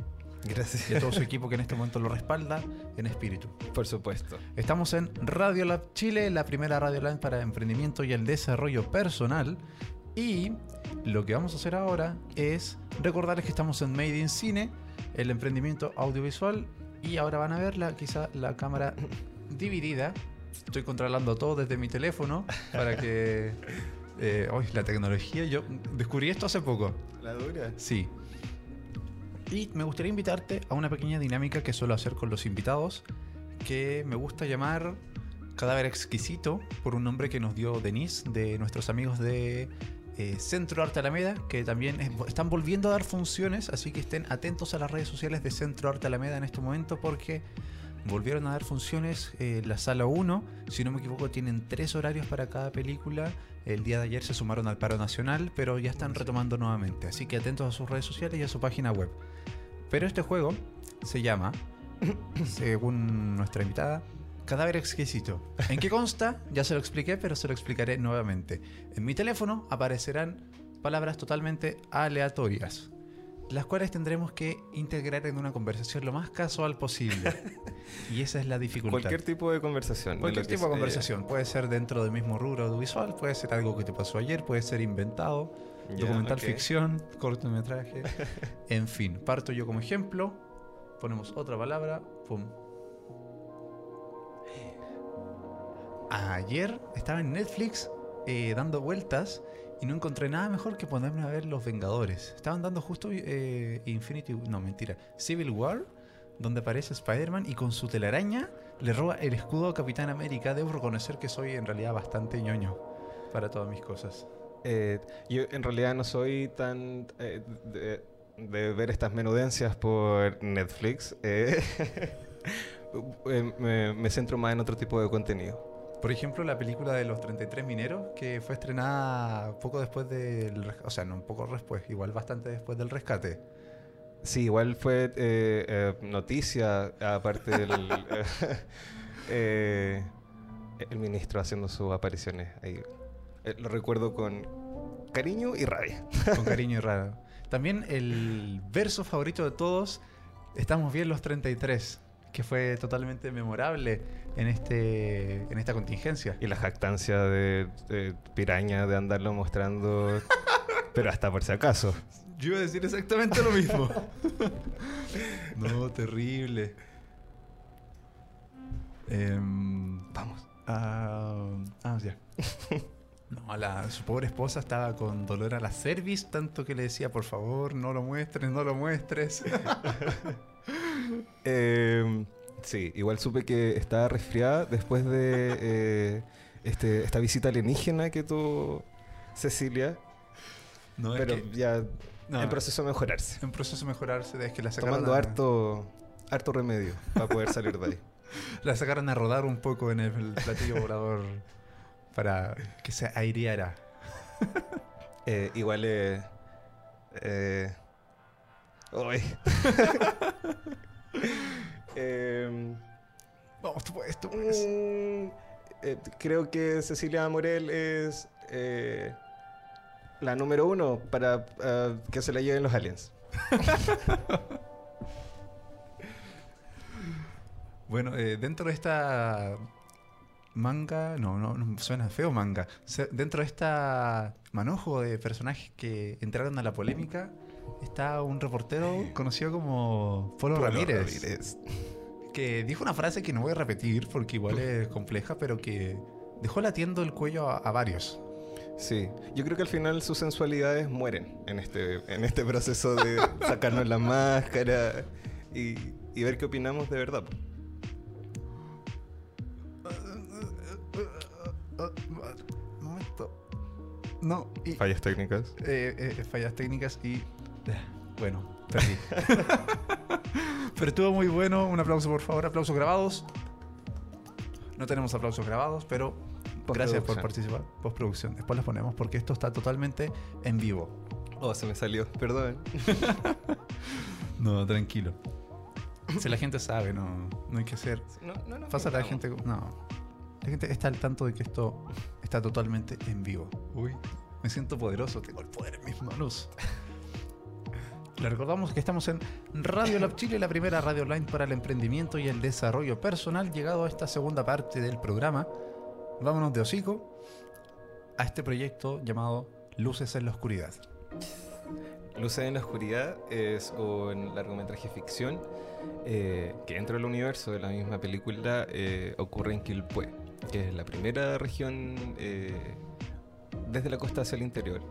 Gracias. Y a todo su equipo que en este momento lo respalda en espíritu. Por supuesto. Estamos en Radio Lab Chile, la primera Radio Lab para emprendimiento y el desarrollo personal. Y lo que vamos a hacer ahora es recordarles que estamos en Made in Cine, el emprendimiento audiovisual. Y ahora van a ver la, quizá la cámara dividida. Estoy controlando todo desde mi teléfono para que... Eh, uy, la tecnología, yo descubrí esto hace poco. La dura. Sí. Y me gustaría invitarte a una pequeña dinámica que suelo hacer con los invitados, que me gusta llamar Cadáver Exquisito, por un nombre que nos dio Denise, de nuestros amigos de eh, Centro Arte Alameda, que también es- están volviendo a dar funciones, así que estén atentos a las redes sociales de Centro Arte Alameda en este momento, porque volvieron a dar funciones. eh, la sala 1, si no me equivoco, tienen tres horarios para cada película. El día de ayer se sumaron al paro nacional, pero ya están retomando nuevamente. Así que atentos a sus redes sociales y a su página web. Pero este juego se llama, según nuestra invitada, Cadáver Exquisito. ¿En qué consta? Ya se lo expliqué, pero se lo explicaré nuevamente. En mi teléfono aparecerán palabras totalmente aleatorias, las cuales tendremos que integrar en una conversación lo más casual posible. y esa es la dificultad. Cualquier tipo de conversación. Cualquier tipo de conversación. Puede ser dentro del mismo rubro audiovisual, puede ser algo que te pasó ayer, puede ser inventado, documental ficción, cortometraje. en fin, parto yo como ejemplo. Ponemos otra palabra. Pum. Ayer estaba en Netflix eh, dando vueltas y no encontré nada mejor que ponerme a ver Los Vengadores. Estaban dando justo eh, Infinity... No, mentira. Civil War, donde aparece Spider-Man y con su telaraña le roba el escudo a Capitán América. Debo reconocer que soy en realidad bastante ñoño para todas mis cosas. Eh, yo en realidad no soy tan eh, de, de ver estas menudencias por Netflix. eh, me, me centro más en otro tipo de contenido. Por ejemplo, la película de los 33 mineros, que fue estrenada poco después del... O sea, no un poco después, igual bastante después del rescate. Sí, igual fue eh, eh, noticia, aparte del eh, el ministro haciendo sus apariciones ahí. Lo recuerdo con cariño y rabia. Con cariño y raro. También el verso favorito de todos, Estamos bien los 33, que fue totalmente memorable en, este, en esta contingencia. Y la jactancia de, de piraña de andarlo mostrando, pero hasta por si acaso. Yo iba a decir exactamente lo mismo. no, terrible. Em, Vamos. ah, ah, ya. No, la, su pobre esposa estaba con dolor a la cerviz, tanto que le decía, por favor, no lo muestres, no lo muestres. Eh, sí, igual supe que estaba resfriada después de eh, este, esta visita alienígena que tuvo Cecilia, No, es pero que- ya no, en proceso de mejorarse. en proceso de mejorarse, es que la sacaron, Tomando a, harto, harto remedio para poder salir de ahí. la sacaron a rodar un poco en el platillo volador para que se aireara. Eh, igual eh, eh, uy. Em, Vamos, tú puedes, tú puedes. Mm, eh, creo que Cecilia Morel es eh, la número uno para ah, que se la lleven los aliens. Bueno, eh, dentro de esta manga, no, no, no, suena feo manga. Se- dentro de esta manojo de personajes que entraron a la polémica, está un reportero conocido como Polo, Ramírez, que dijo una frase que no voy a repetir porque igual es compleja, pero que dejó latiendo el cuello a, a varios. Sí, yo creo que al final sus sensualidades mueren en este, en este proceso de sacarnos la máscara y, y ver qué opinamos de verdad. Momento. No, y, Fallas técnicas. eh, eh, fallas técnicas y. Bueno, perdí. Pero estuvo muy bueno. Un aplauso, por favor. Aplausos grabados. No tenemos aplausos grabados, pero gracias por participar. Postproducción. Después los ponemos porque esto está totalmente en vivo. Oh, se me salió, perdón. No, tranquilo. Si la gente sabe, no, no hay que hacer. No, no, no. Pasa la gente. No. La gente está al tanto de que esto está totalmente en vivo. Uy, me siento poderoso, tengo el poder en mis manos. Le recordamos que estamos en Radio Lab Chile, la primera radio online para el emprendimiento y el desarrollo personal. Llegado a esta segunda parte del programa, vámonos de hocico a este proyecto llamado Luces en la Oscuridad. Luces en la Oscuridad es un largometraje ficción eh, que dentro del universo de la misma película eh, ocurre en Quilpué, que es la primera región eh, desde la costa hacia el interior,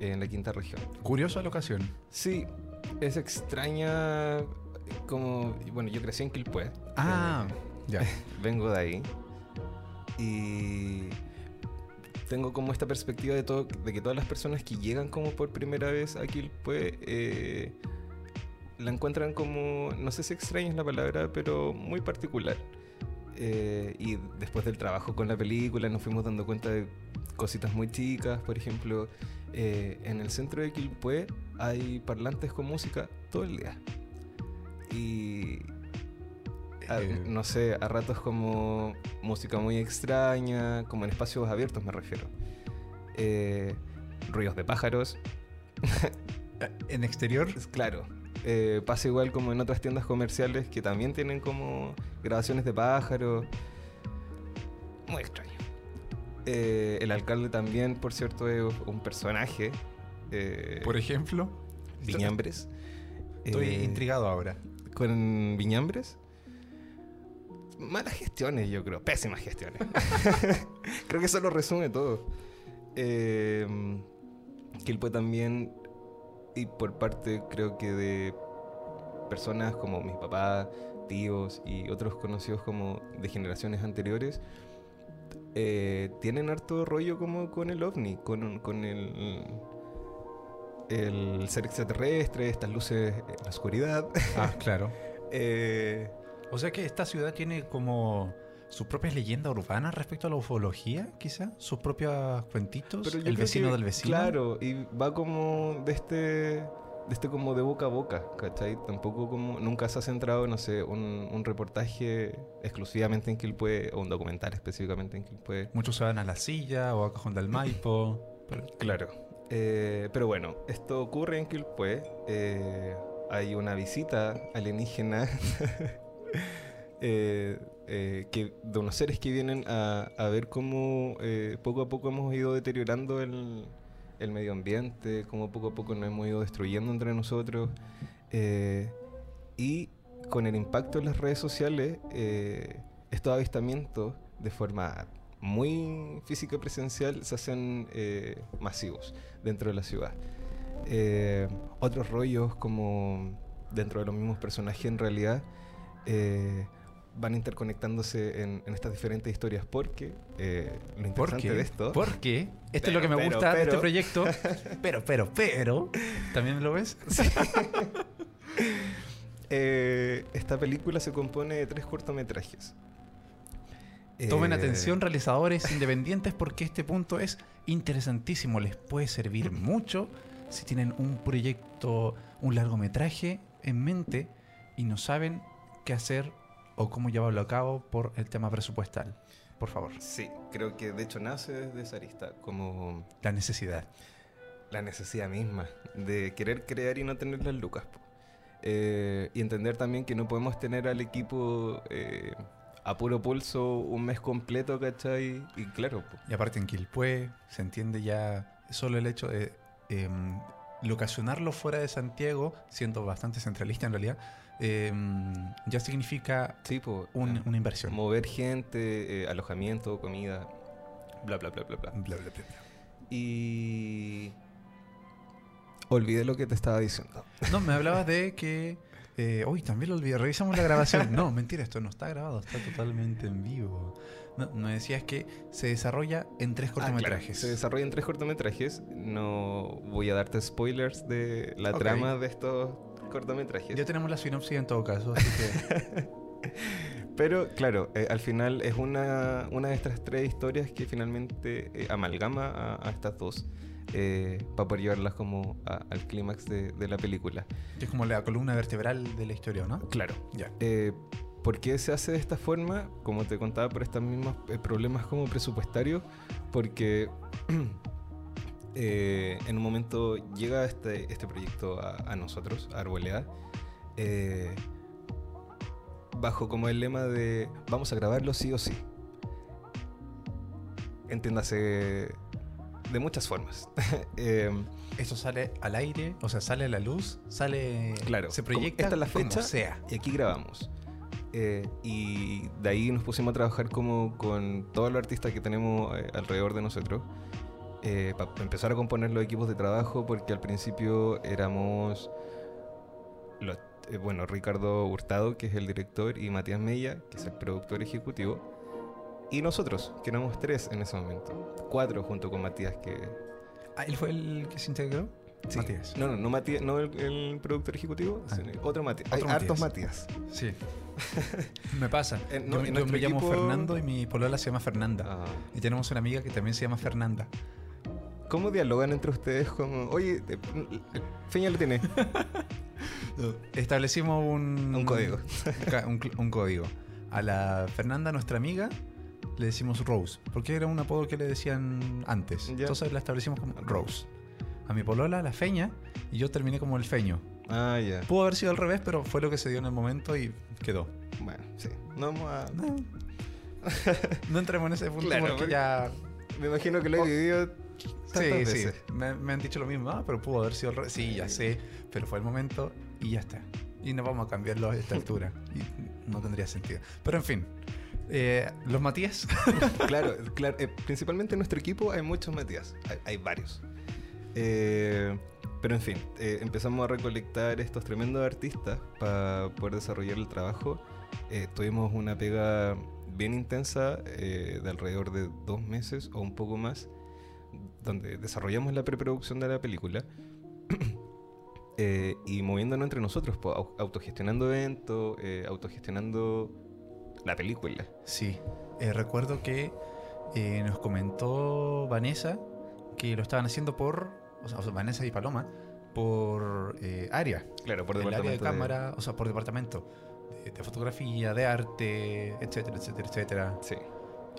en la quinta región. Curiosa la ocasión. Sí, es extraña como... Bueno, yo crecí en Quilpué. Ah, eh, ya. vengo de ahí. Y tengo como esta perspectiva de, todo, de que todas las personas que llegan como por primera vez a Quilpué eh, la encuentran como, no sé si extraña es la palabra, pero muy particular. Eh, y después del trabajo con la película nos fuimos dando cuenta de cositas muy chicas. Por ejemplo, en el centro de Quilpué hay parlantes con música todo el día. Y a- Eh, no sé, a ratos como música muy extraña, como en espacios abiertos me refiero. Eh, ruidos de pájaros, en exterior, claro. Eh, pasa igual como en otras tiendas comerciales que también tienen como grabaciones de pájaros. Muy extraño. Eh, el alcalde también, por cierto, es un personaje. Eh, por ejemplo. Viñambres. Estoy Eh, intrigado ahora. con Viñambres. Malas gestiones, yo creo. Pésimas gestiones. creo que eso lo resume todo. Eh, Quilpue también, y por parte creo que de personas como mis papás, tíos y otros conocidos como de generaciones anteriores, eh, tienen harto rollo como con el ovni, con, con el, el ser extraterrestre, estas luces en la oscuridad. Ah, claro. Eh, O sea que esta ciudad tiene como sus propias leyendas urbanas respecto a la ufología, quizá, sus propios cuentitos, pero el vecino que, del vecino. Claro, y va como de este, de este como de boca a boca, ¿cachai? Tampoco como, nunca se ha centrado, no sé, un, un reportaje exclusivamente en Quilpue o un documental específicamente en Quilpue. Muchos se van a la silla o a Cajón del Maipo. pero- Claro. Eh, pero bueno, esto ocurre en Quilpue. eh, hay una visita alienígena eh, eh, que, de unos seres que vienen a, ver cómo poco a poco hemos ido deteriorando el, el medio ambiente, cómo poco a poco nos hemos ido destruyendo entre nosotros. y con el impacto en las redes sociales, estos avistamientos de forma muy física y presencial se hacen eh, masivos dentro de la ciudad. Eh, otros rollos como dentro de los mismos personajes en realidad eh, van interconectándose en, en estas diferentes historias porque lo ¿Por interesante qué? de esto Porque esto es lo que me pero, gusta de este proyecto. Pero, pero, pero. ¿También lo ves? eh, esta película se compone de tres cortometrajes. Tomen Eh, atención, realizadores independientes, porque este punto es interesantísimo. Les puede servir mucho si tienen un proyecto, un largometraje en mente y no saben qué hacer o cómo llevarlo a cabo por el tema presupuestal. Por favor, Sí, creo que de hecho nace desde esa arista, como la necesidad. la necesidad misma de querer crear y no tener las lucas. Eh, y entender también que no podemos tener al equipo eh, a puro pulso un mes completo, ¿cachai? Y claro, Y aparte en Quilpué se entiende ya solo el hecho de em, locacionarlo fuera de Santiago, siendo bastante centralista en realidad, em, ya significa sí, po, un- eh, una inversión. mover gente, eh, alojamiento, comida, bla, bla, bla, bla, bla. Bla, bla, bla, bla. Y... Olvidé lo que te estaba diciendo. No, me hablabas de que. Eh, uy, también lo olvidé. Revisamos la grabación. No, mentira, esto no está grabado, está totalmente en vivo. No, me decías que se desarrolla en tres Ah, claro, cortometrajes. Se desarrolla en tres cortometrajes. No voy a darte spoilers de la trama de estos cortometrajes. Ya tenemos la sinopsis en todo caso, así que. Pero claro, eh, al final es una, una de estas tres historias que finalmente eh, amalgama a, a estas dos eh, para poder llevarlas como a- al clímax de, de la película. es como la columna vertebral de la historia, ¿no? Claro. Ya. Eh, ¿Por qué se hace de esta forma? Como te contaba, por estos mismos eh, problemas como presupuestarios, porque eh, en un momento llega este, este proyecto a, a nosotros, a Arboleda, eh, bajo como el lema de vamos a grabarlo sí o sí. Entiéndase de muchas formas. Eh, Esto sale al aire, o sea, sale a la luz, sale. Claro, Se proyecta. esta es la fecha. sea. y aquí grabamos. Eh, y de ahí nos pusimos a trabajar como con todos los artistas que tenemos eh, alrededor de nosotros. para empezar a componer los equipos de trabajo, porque al principio éramos, los- eh, bueno, Ricardo Hurtado, que es el director, y Matías Mella, que es el productor ejecutivo, y nosotros, que éramos tres en ese momento. Cuatro junto con Matías, que... Ah, ¿Él fue el que se integró? sí. Matías. No, no, no, Matías, no el, el productor ejecutivo, Ah. sino otro Matías. Otro Hay hartos Matías. Matías. Sí. me pasa. En- yo no, en yo nuestro me llamo equipo- Fernando y mi polola se llama Fernanda. Ah. Y tenemos una amiga que también se llama Fernanda. ¿Cómo dialogan entre ustedes? Como, oye, eh, Feña lo tiene. Establecimos un... Un código. un un código. A la Fernanda, nuestra amiga, le decimos Rose. Porque era un apodo que le decían antes. Ya. Entonces la establecimos como Rose. A mi polola, la Feña, y yo terminé como el Feño. Ah, ya. Pudo haber sido al revés, pero fue lo que se dio en el momento y quedó. Bueno, sí. No vamos a... No, no entremos en ese punto Claro, porque ya... Me imagino que lo he vivido tantas Sí, sí. Me, me han dicho lo mismo, ah, pero pudo haber sido al revés. Sí, ya sé, pero fue el momento y ya está. Y no vamos a cambiarlo a esta altura. Y no tendría sentido. Pero en fin, eh, los Matías. claro, claro. eh, principalmente en nuestro equipo hay muchos Matías. Hay, varios. Eh, pero en fin, empezamos a recolectar estos tremendos artistas para poder desarrollar el trabajo. Tuvimos una pega bien intensa de alrededor de dos meses o un poco más, donde desarrollamos la preproducción de la película. Y moviéndonos entre nosotros, au- autogestionando eventos, autogestionando la película. Sí, eh, recuerdo que eh, nos comentó Vanessa que lo estaban haciendo por, o sea, Vanessa y Paloma, por eh, área. Claro, por el área de departamento cámara, o sea, por departamento. De, de fotografía, de arte, etcétera, etcétera, etcétera. Sí.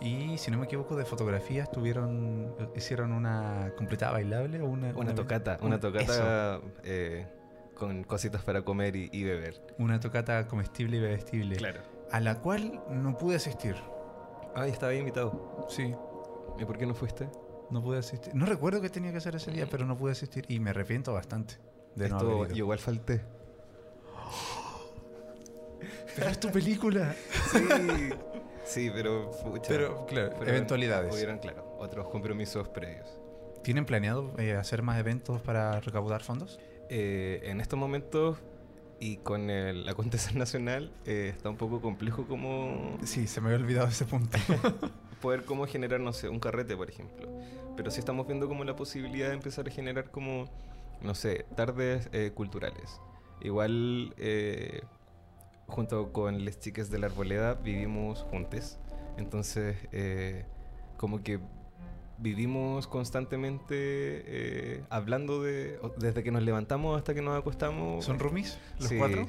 Y si no me equivoco, de fotografía estuvieron, hicieron una completada bailable o una, Una tocata, una eso, tocata eh, con cositas para comer y, y beber. una tocata comestible y bebestible. Claro. A la cual no pude asistir. Ay, estaba invitado. Sí, ¿Y por qué no fuiste? no pude asistir. No recuerdo qué tenía que hacer ese día, pero no pude asistir y me arrepiento bastante de no Esto, haber yo ido. igual falté. Pero es tu película. Sí, sí, pero pucha, Pero, claro, fueron- eventualidades. Hubieron, claro, otros compromisos previos. ¿Tienen planeado eh, hacer más eventos para recaudar fondos? Eh, en estos momentos y con el acontecer nacional eh, está un poco complejo como Sí, se me había olvidado ese punto. poder cómo generar, no sé, un carrete, por ejemplo. Pero sí estamos viendo como la posibilidad de empezar a generar como, no sé, tardes eh, culturales. Igual, eh, junto con las chicas de la arboleda, vivimos juntos. Entonces, eh, como que vivimos constantemente eh, hablando de, desde que nos levantamos hasta que nos acostamos. ¿Son roomies los Sí, cuatro?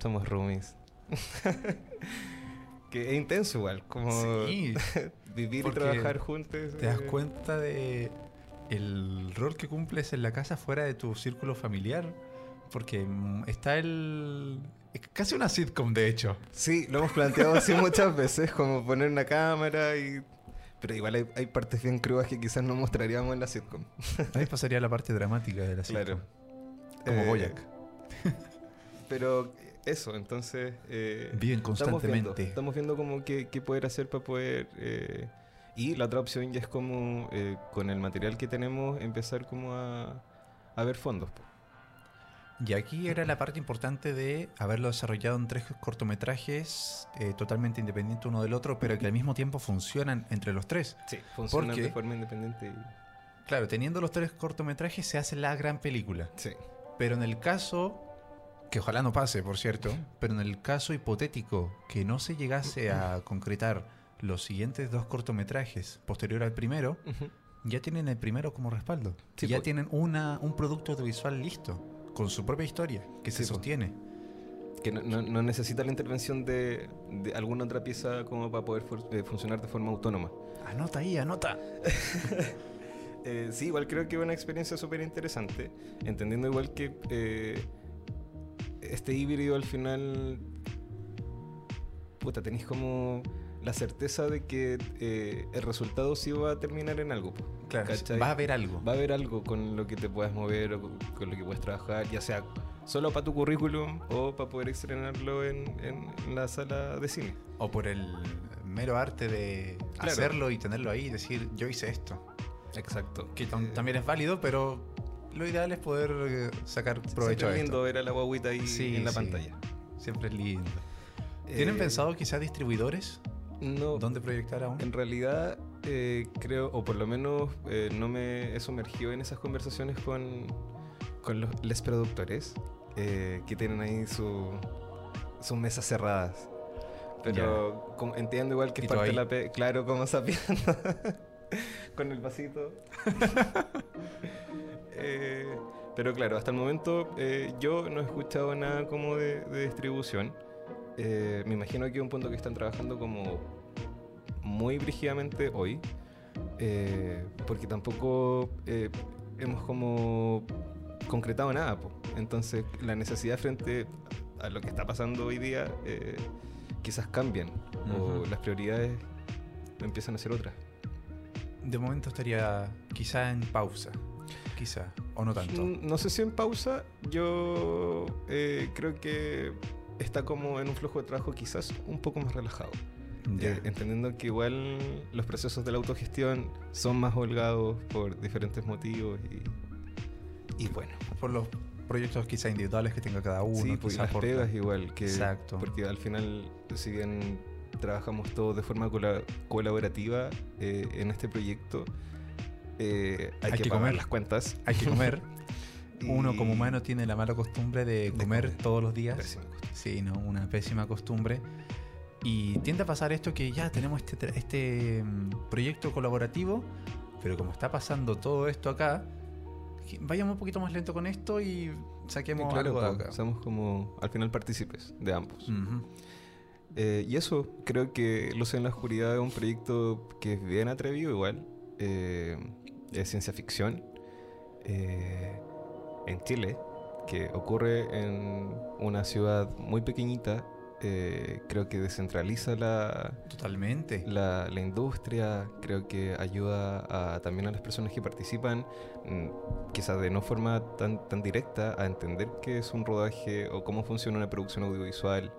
Somos roomies. que es intenso igual, como Sí, vivir y trabajar juntos. te das eh, cuenta de el rol que cumples en la casa fuera de tu círculo familiar. Porque mm, está el... Es casi una sitcom, de hecho. Sí, lo hemos planteado así muchas veces, como poner una cámara y... Pero igual hay, hay partes bien crudas que quizás no mostraríamos en la sitcom. Ahí pasaría la parte dramática de la sitcom. Claro. Como Eh, Boyac. Pero eso, entonces... eh, Viven Estamos viendo, constantemente. estamos viendo como qué, qué poder hacer para poder... eh, Y la otra opción ya es como, eh, con el material que tenemos, empezar como a, a ver fondos. po. Y aquí era la parte importante de haberlo desarrollado en tres cortometrajes eh, totalmente independientes uno del otro, pero que al mismo tiempo funcionan entre los tres. Sí, funcionan Porque- de forma independiente. y- Claro, teniendo los tres cortometrajes se hace la gran película. Sí. Pero en el caso, que ojalá no pase, por cierto, pero en el caso hipotético que no se llegase a concretar los siguientes dos cortometrajes posterior al primero, ya tienen el primero como respaldo. Sí, ya po. tienen una, un producto audiovisual listo, con su propia historia, que se Sí, sostiene. Que no, no- no necesita la intervención de, de alguna otra pieza como para poder eh, funcionar de forma autónoma. Anota ahí, anota. Eh, sí, igual creo que es una experiencia súper interesante, entendiendo igual que eh, este híbrido al final, puta, tenéis como la certeza de que eh, el resultado sí va a terminar en algo. Claro, ¿cachai? va a haber algo. Va a haber algo con lo que te puedas mover o con, con lo que puedes trabajar, ya sea solo para tu currículum o para poder estrenarlo en, en la sala de cine. O por el mero arte de Claro. hacerlo y tenerlo ahí y decir, yo hice esto. Exacto. Que Eh, también es válido, pero lo ideal es poder eh, sacar provecho es lindo ver a la guaguita ahí Sí, en la sí. pantalla. Siempre es lindo. ¿Tienen Eh, pensado quizás distribuidores? No, ¿Dónde proyectar aún? En realidad, eh, creo, o por lo menos eh, no me he sumergido en esas conversaciones con, con los les productores eh, que tienen ahí su, sus mesas cerradas. Pero como- entiendo igual que es parte de la pe- Claro, como sabiendo. con el vasito. Eh, pero claro, hasta el momento eh, yo no he escuchado nada como de, de distribución. Eh, me imagino que es un punto que están trabajando como muy brígidamente hoy, eh, porque tampoco eh, hemos como concretado nada. po. Entonces la necesidad frente a lo que está pasando hoy día eh, quizás cambian o Ujú. las prioridades empiezan a ser otras. De momento estaría quizá en pausa. Quizá. O no tanto. Mm, No sé si en pausa, yo creo que está como en un flujo de trabajo quizás un poco más relajado. Ya. Eh, entendiendo que igual los procesos de la autogestión son más holgados por diferentes motivos y, y bueno. Por los proyectos quizá individuales que tenga cada uno. sí, pues las pegas igual, que, Exacto. porque al final, si bien trabajamos todos de forma cola- colaborativa eh, en este proyecto, eh, hay, Hay que, que pagar comer. las cuentas. Hay que comer. Uno como humano tiene la mala costumbre de comer comer. todos los días. Pésima cosa. Sí, ¿no? Una pésima costumbre. Y tiende a pasar esto que ya tenemos este, este mm, proyecto colaborativo, pero como está pasando todo esto acá, vayamos un poquito más lento con esto y saquemos claro, algo de acá. somos como al final partícipes de ambos. Eh, y eso, creo que Luz en la Oscuridad es un proyecto que es bien atrevido igual. eh, es ciencia ficción. eh, en Chile, que ocurre en una ciudad muy pequeñita. Eh, creo que descentraliza la, Totalmente. la, la industria, creo que ayuda a, también a las personas que participan, mm, quizás de no forma tan, tan directa, a entender qué es un rodaje o cómo funciona una producción audiovisual.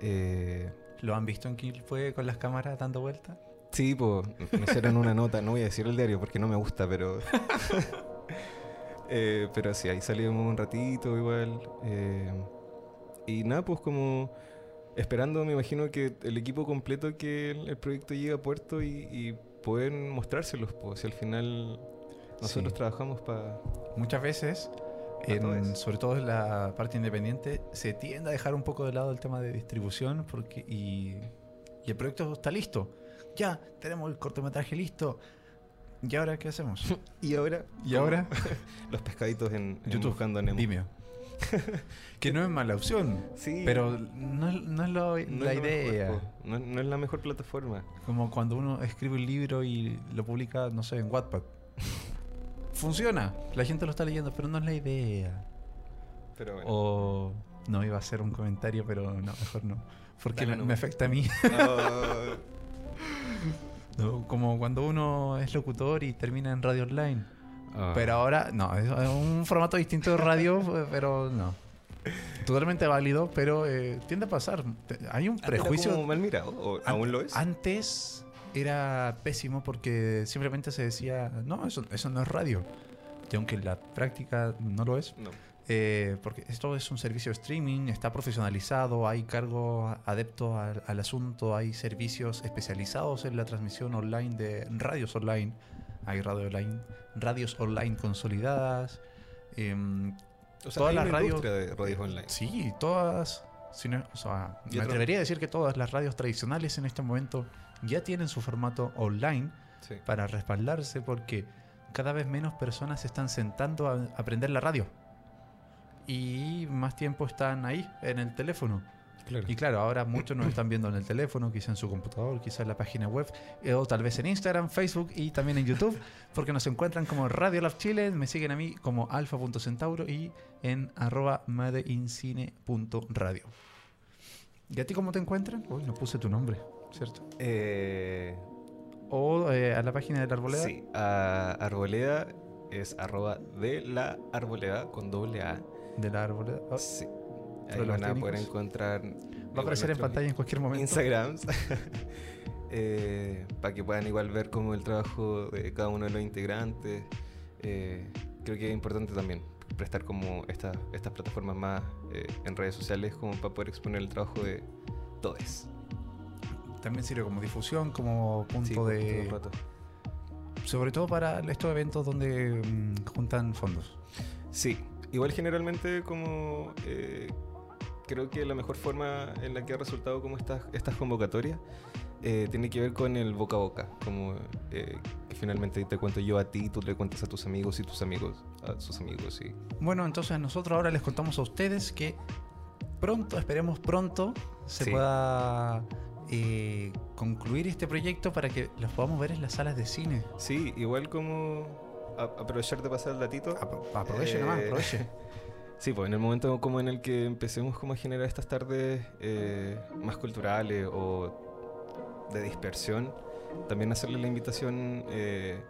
Eh, ¿Lo han visto en quién fue con las cámaras dando vuelta? sí, pues me hicieron una nota, no voy a decir el diario porque no me gusta, pero... Eh, pero sí, ahí salimos un ratito igual. eh, y nada, pues como esperando, me imagino que el equipo completo que el, el proyecto llegue a puerto y, y pueden mostrárselos, pues si al final nosotros Sí. trabajamos para... Muchas veces, en- sobre todo en la parte independiente, se tiende a dejar un poco de lado el tema de distribución porque y, y el proyecto está listo. Ya, tenemos el cortometraje listo. ¿Y ahora qué hacemos? Y ahora... ¿Y ahora? Los pescaditos en, en YouTube, Buscando a Nemo. Vimeo. que no es mala opción, Sí, pero no, es- no es lo- no la es lo mejor, idea. no, no es la mejor plataforma. Como cuando uno escribe un libro y lo publica, no sé, en Wattpad. Funciona, la gente lo está leyendo, pero no es la idea. Pero bueno. O no iba a hacer un comentario, pero no, mejor no. Porque me, me afecta a mí. ¿no? Como cuando uno es locutor y termina en radio online. Ah. Pero ahora, no, es un formato distinto de radio, eh, pero no. Totalmente válido, pero eh, tiende a pasar. Hay un Antes era prejuicio. como mal mirado, o aún lo es. Antes era pésimo porque simplemente se decía, no, eso, eso no es radio. Y aunque en la práctica no lo es, No. eh, porque esto es un servicio de streaming, está profesionalizado, hay cargos adeptos al, al asunto, hay servicios especializados en la transmisión online de radios online, hay radio online, radios online consolidadas. em, O sea, Todas hay las una radios- de radios online. Sí, todas. o sea, me atrevería a decir que todas las radios tradicionales en este momento ya tienen su formato online Sí. para respaldarse porque cada vez menos personas se están sentando a aprender la radio. Y más tiempo están ahí, en el teléfono. Claro. Y claro, ahora muchos nos están viendo en el teléfono, quizá en su computador, quizá en la página web, eh, o tal vez en Instagram, Facebook y también en YouTube, porque nos encuentran como Radio Love Chile, me siguen a mí como alfa.centauro y en arroba madeincine.radio. ¿Y a ti cómo te encuentran? Uy, no puse tu nombre, ¿cierto? Eh, O eh, a la página de la arboleda. sí, a Arboleda es arroba de la Arboleda con doble A. De la arboleda. Oh, Sí. Ahí van a poder encontrar. va a aparecer en pantalla en cualquier momento. Instagrams. eh, para que puedan igual ver como el trabajo de cada uno de los integrantes. Eh, creo que es importante también prestar como esta- estas plataformas más eh, en redes sociales como para poder exponer el trabajo de todos. También sirve como difusión, como punto Sí, todo de... rato. Sobre todo para estos eventos donde mm, juntan fondos. Sí, igual generalmente como eh, creo que la mejor forma en la que ha resultado como estas, estas convocatorias eh, tiene que ver con el boca a boca, como eh, que finalmente te cuento yo a ti, tú le cuentas a tus amigos y tus amigos a sus amigos, sí. Bueno, entonces nosotros ahora les contamos a ustedes que pronto, esperemos pronto, se Sí. pueda eh, concluir este proyecto para que los podamos ver en las salas de cine. Sí, igual como a- aprovechar de pasar el datito. Apro- Aproveche nomás, Eh, aproveche. Sí, pues en el momento como en el que empecemos como a generar estas tardes eh, más culturales o de dispersión, también hacerle la invitación eh,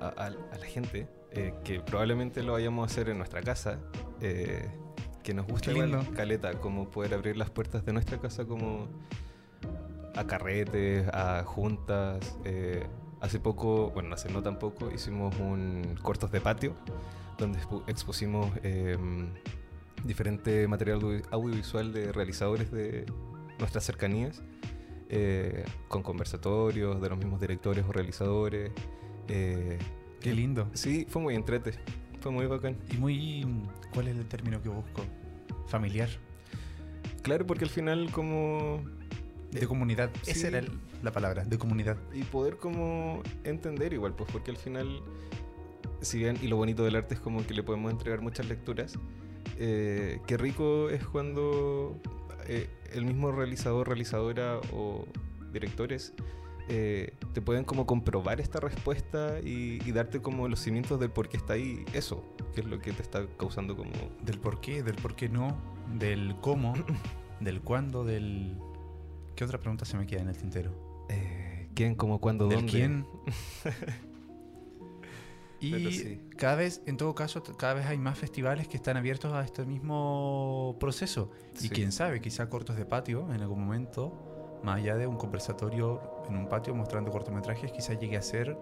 a, a- a la gente eh, que probablemente lo vayamos a hacer en nuestra casa, eh, que nos gusta lindo. caleta, como poder abrir las puertas de nuestra casa como a carretes, a juntas. Eh, hace poco, bueno, hace no tampoco, hicimos un cortos de patio donde expu- expusimos em, diferente material audio- audiovisual de realizadores de nuestras cercanías, eh, con conversatorios de los mismos directores o realizadores. eh, Qué lindo. Sí, fue muy entrete, fue muy bacán. Y muy... ¿Cuál es el término que busco? Familiar. Claro, porque al final como... De comunidad. sí. Esa era el- la palabra, de comunidad. Y poder como entender igual, pues porque al final, si bien, y lo bonito del arte es como que le podemos entregar muchas lecturas, eh, qué rico es cuando eh, el mismo realizador, realizadora o directores eh, te pueden como comprobar esta respuesta y, y darte como los cimientos del por qué está ahí eso, que es lo que te está causando como... Del por qué, del por qué no, del cómo, del cuándo, del... ¿Qué otra pregunta se me queda en el tintero? ¿Quién, cómo, cuándo, del dónde? quién. y sí. cada vez, en todo caso, cada vez hay más festivales que están abiertos a este mismo proceso. Y quién sabe, quizá cortos de patio en algún momento, más allá de un conversatorio en un patio mostrando cortometrajes, quizá llegue a ser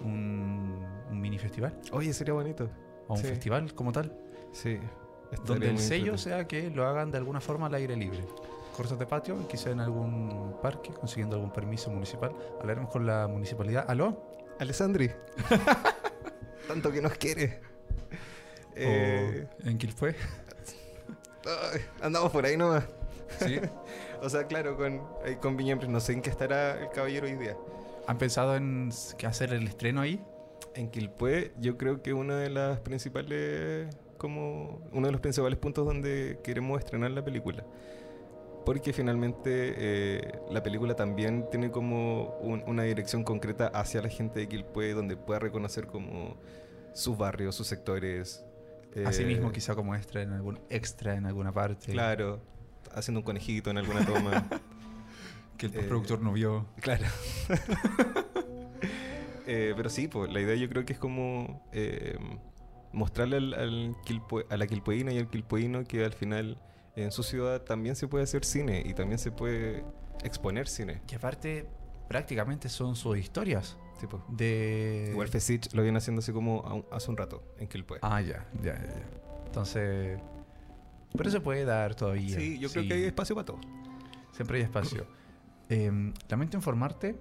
un, un mini festival Oye, sería bonito. o un Sí. festival como tal. Sí. Donde el sello sea que lo hagan de alguna forma al aire libre. Cortos de patio, quizá en algún parque, consiguiendo algún permiso municipal. Hablaremos con la municipalidad. ¿Aló? Alessandri. Tanto que nos quiere. Eh, ¿O en Quilpué? ay, andamos por ahí nomás. Sí. O sea, claro, con, con Viñempre. No sé en qué estará el caballero hoy día. ¿Han pensado en que hacer el estreno ahí? En Quilpué, yo creo que una de las principales. Como uno de los principales puntos donde queremos estrenar la película. Porque finalmente eh, la película también tiene como un- una dirección concreta hacia la gente de Quilpué, donde pueda reconocer como sus barrios, sus sectores. Asimismo, eh, quizá como extra en, algún, extra en alguna parte. Claro, haciendo un conejito en alguna toma. Que el Eh, productor no vio. claro. Eh, pero sí, pues, la idea yo creo que es como mostrarle al, al quilpue- a la quilpueína y al quilpueíno que al final en su ciudad también se puede hacer cine y también se puede exponer cine. Que aparte, prácticamente son sus historias Sí, po. de... Igual Fesich lo viene haciendo así como un- hace un rato en que él puede. Ah, ya, ya, ya, ya. Entonces... Pero se puede dar todavía. sí, yo creo sí. que hay espacio para todo. Siempre hay espacio. Em, lamento informarte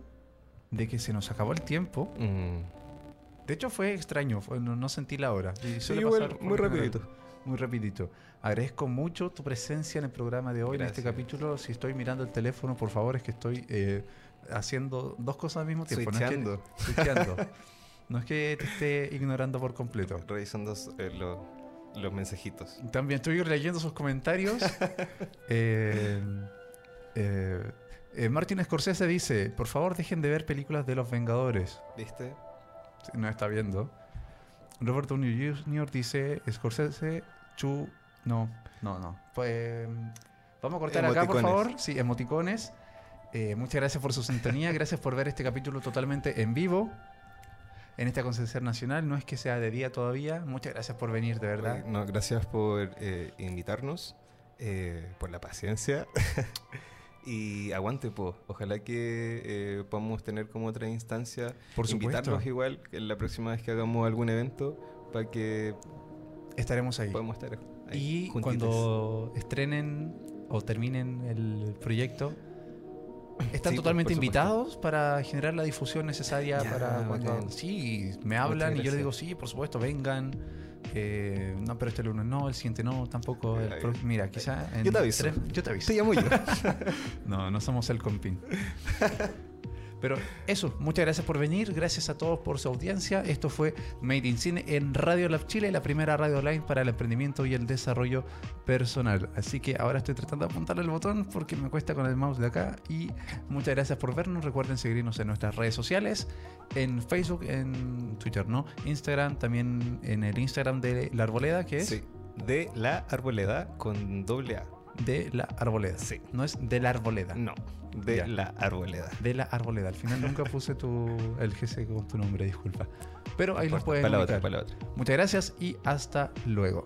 de que se nos acabó el tiempo. Mm. De hecho fue extraño, fue- no, no sentí la hora. Y Sí, suele igual, pasar por muy lo general. Muy rapidito. Agradezco mucho tu presencia en el programa de hoy, en este capítulo. Si estoy mirando el teléfono, por favor, es que estoy eh, haciendo dos cosas al mismo tiempo. Switcheando. No es que. No es que te esté ignorando por completo. Revisando eh, lo- los mensajitos. También estoy leyendo sus comentarios. eh, eh, eh, Martin Scorsese dice, por favor dejen de ver películas de los Vengadores. ¿Viste? No está viendo. Robert Downey Jr. dice, Scorsese, chu... No, no, no. Pues, vamos a cortar acá, por favor. Sí, emoticones. Eh, muchas gracias por su sintonía. Gracias por ver este capítulo totalmente en vivo. En esta Concepción Nacional. No es que sea de día todavía. Muchas gracias por venir, de verdad. No, gracias por eh, invitarnos, eh, por la paciencia. y aguante, po. Ojalá que eh, podamos tener como otra instancia. Por supuesto. Invitarnos igual la próxima vez que hagamos algún evento para que Estaremos ahí. podamos estar ahí. Y juntitos. cuando estrenen o terminen el proyecto, están Sí, totalmente invitados para generar la difusión necesaria Ya, para cuando... Sí, me hablan y yo les digo, sí, por supuesto, vengan. Eh, no, pero este lunes no, el siguiente no, tampoco. el Ay, pro- Mira, quizá... en Yo te aviso. tres- yo te aviso. Te llamo yo. No, no somos el compin. Pero eso, muchas gracias por venir, gracias a todos por su audiencia. Esto fue Made in Cine en Radio Lab Chile, la primera radio online para el emprendimiento y el desarrollo personal. Así que ahora estoy tratando de apuntarle el botón porque me cuesta con el mouse de acá. Y muchas gracias por vernos. Recuerden seguirnos en nuestras redes sociales, en Facebook, en Twitter, ¿no? Instagram, también en el Instagram de La Arboleda, que es Sí. De la arboleda con doble A. de La Arboleda. Sí. No es de La Arboleda. No, de Ya. la arboleda. de la arboleda. Al final nunca puse tu, el GC con tu nombre, disculpa. Pero ahí los pueden Para la otra, para la otra. Muchas gracias y hasta luego.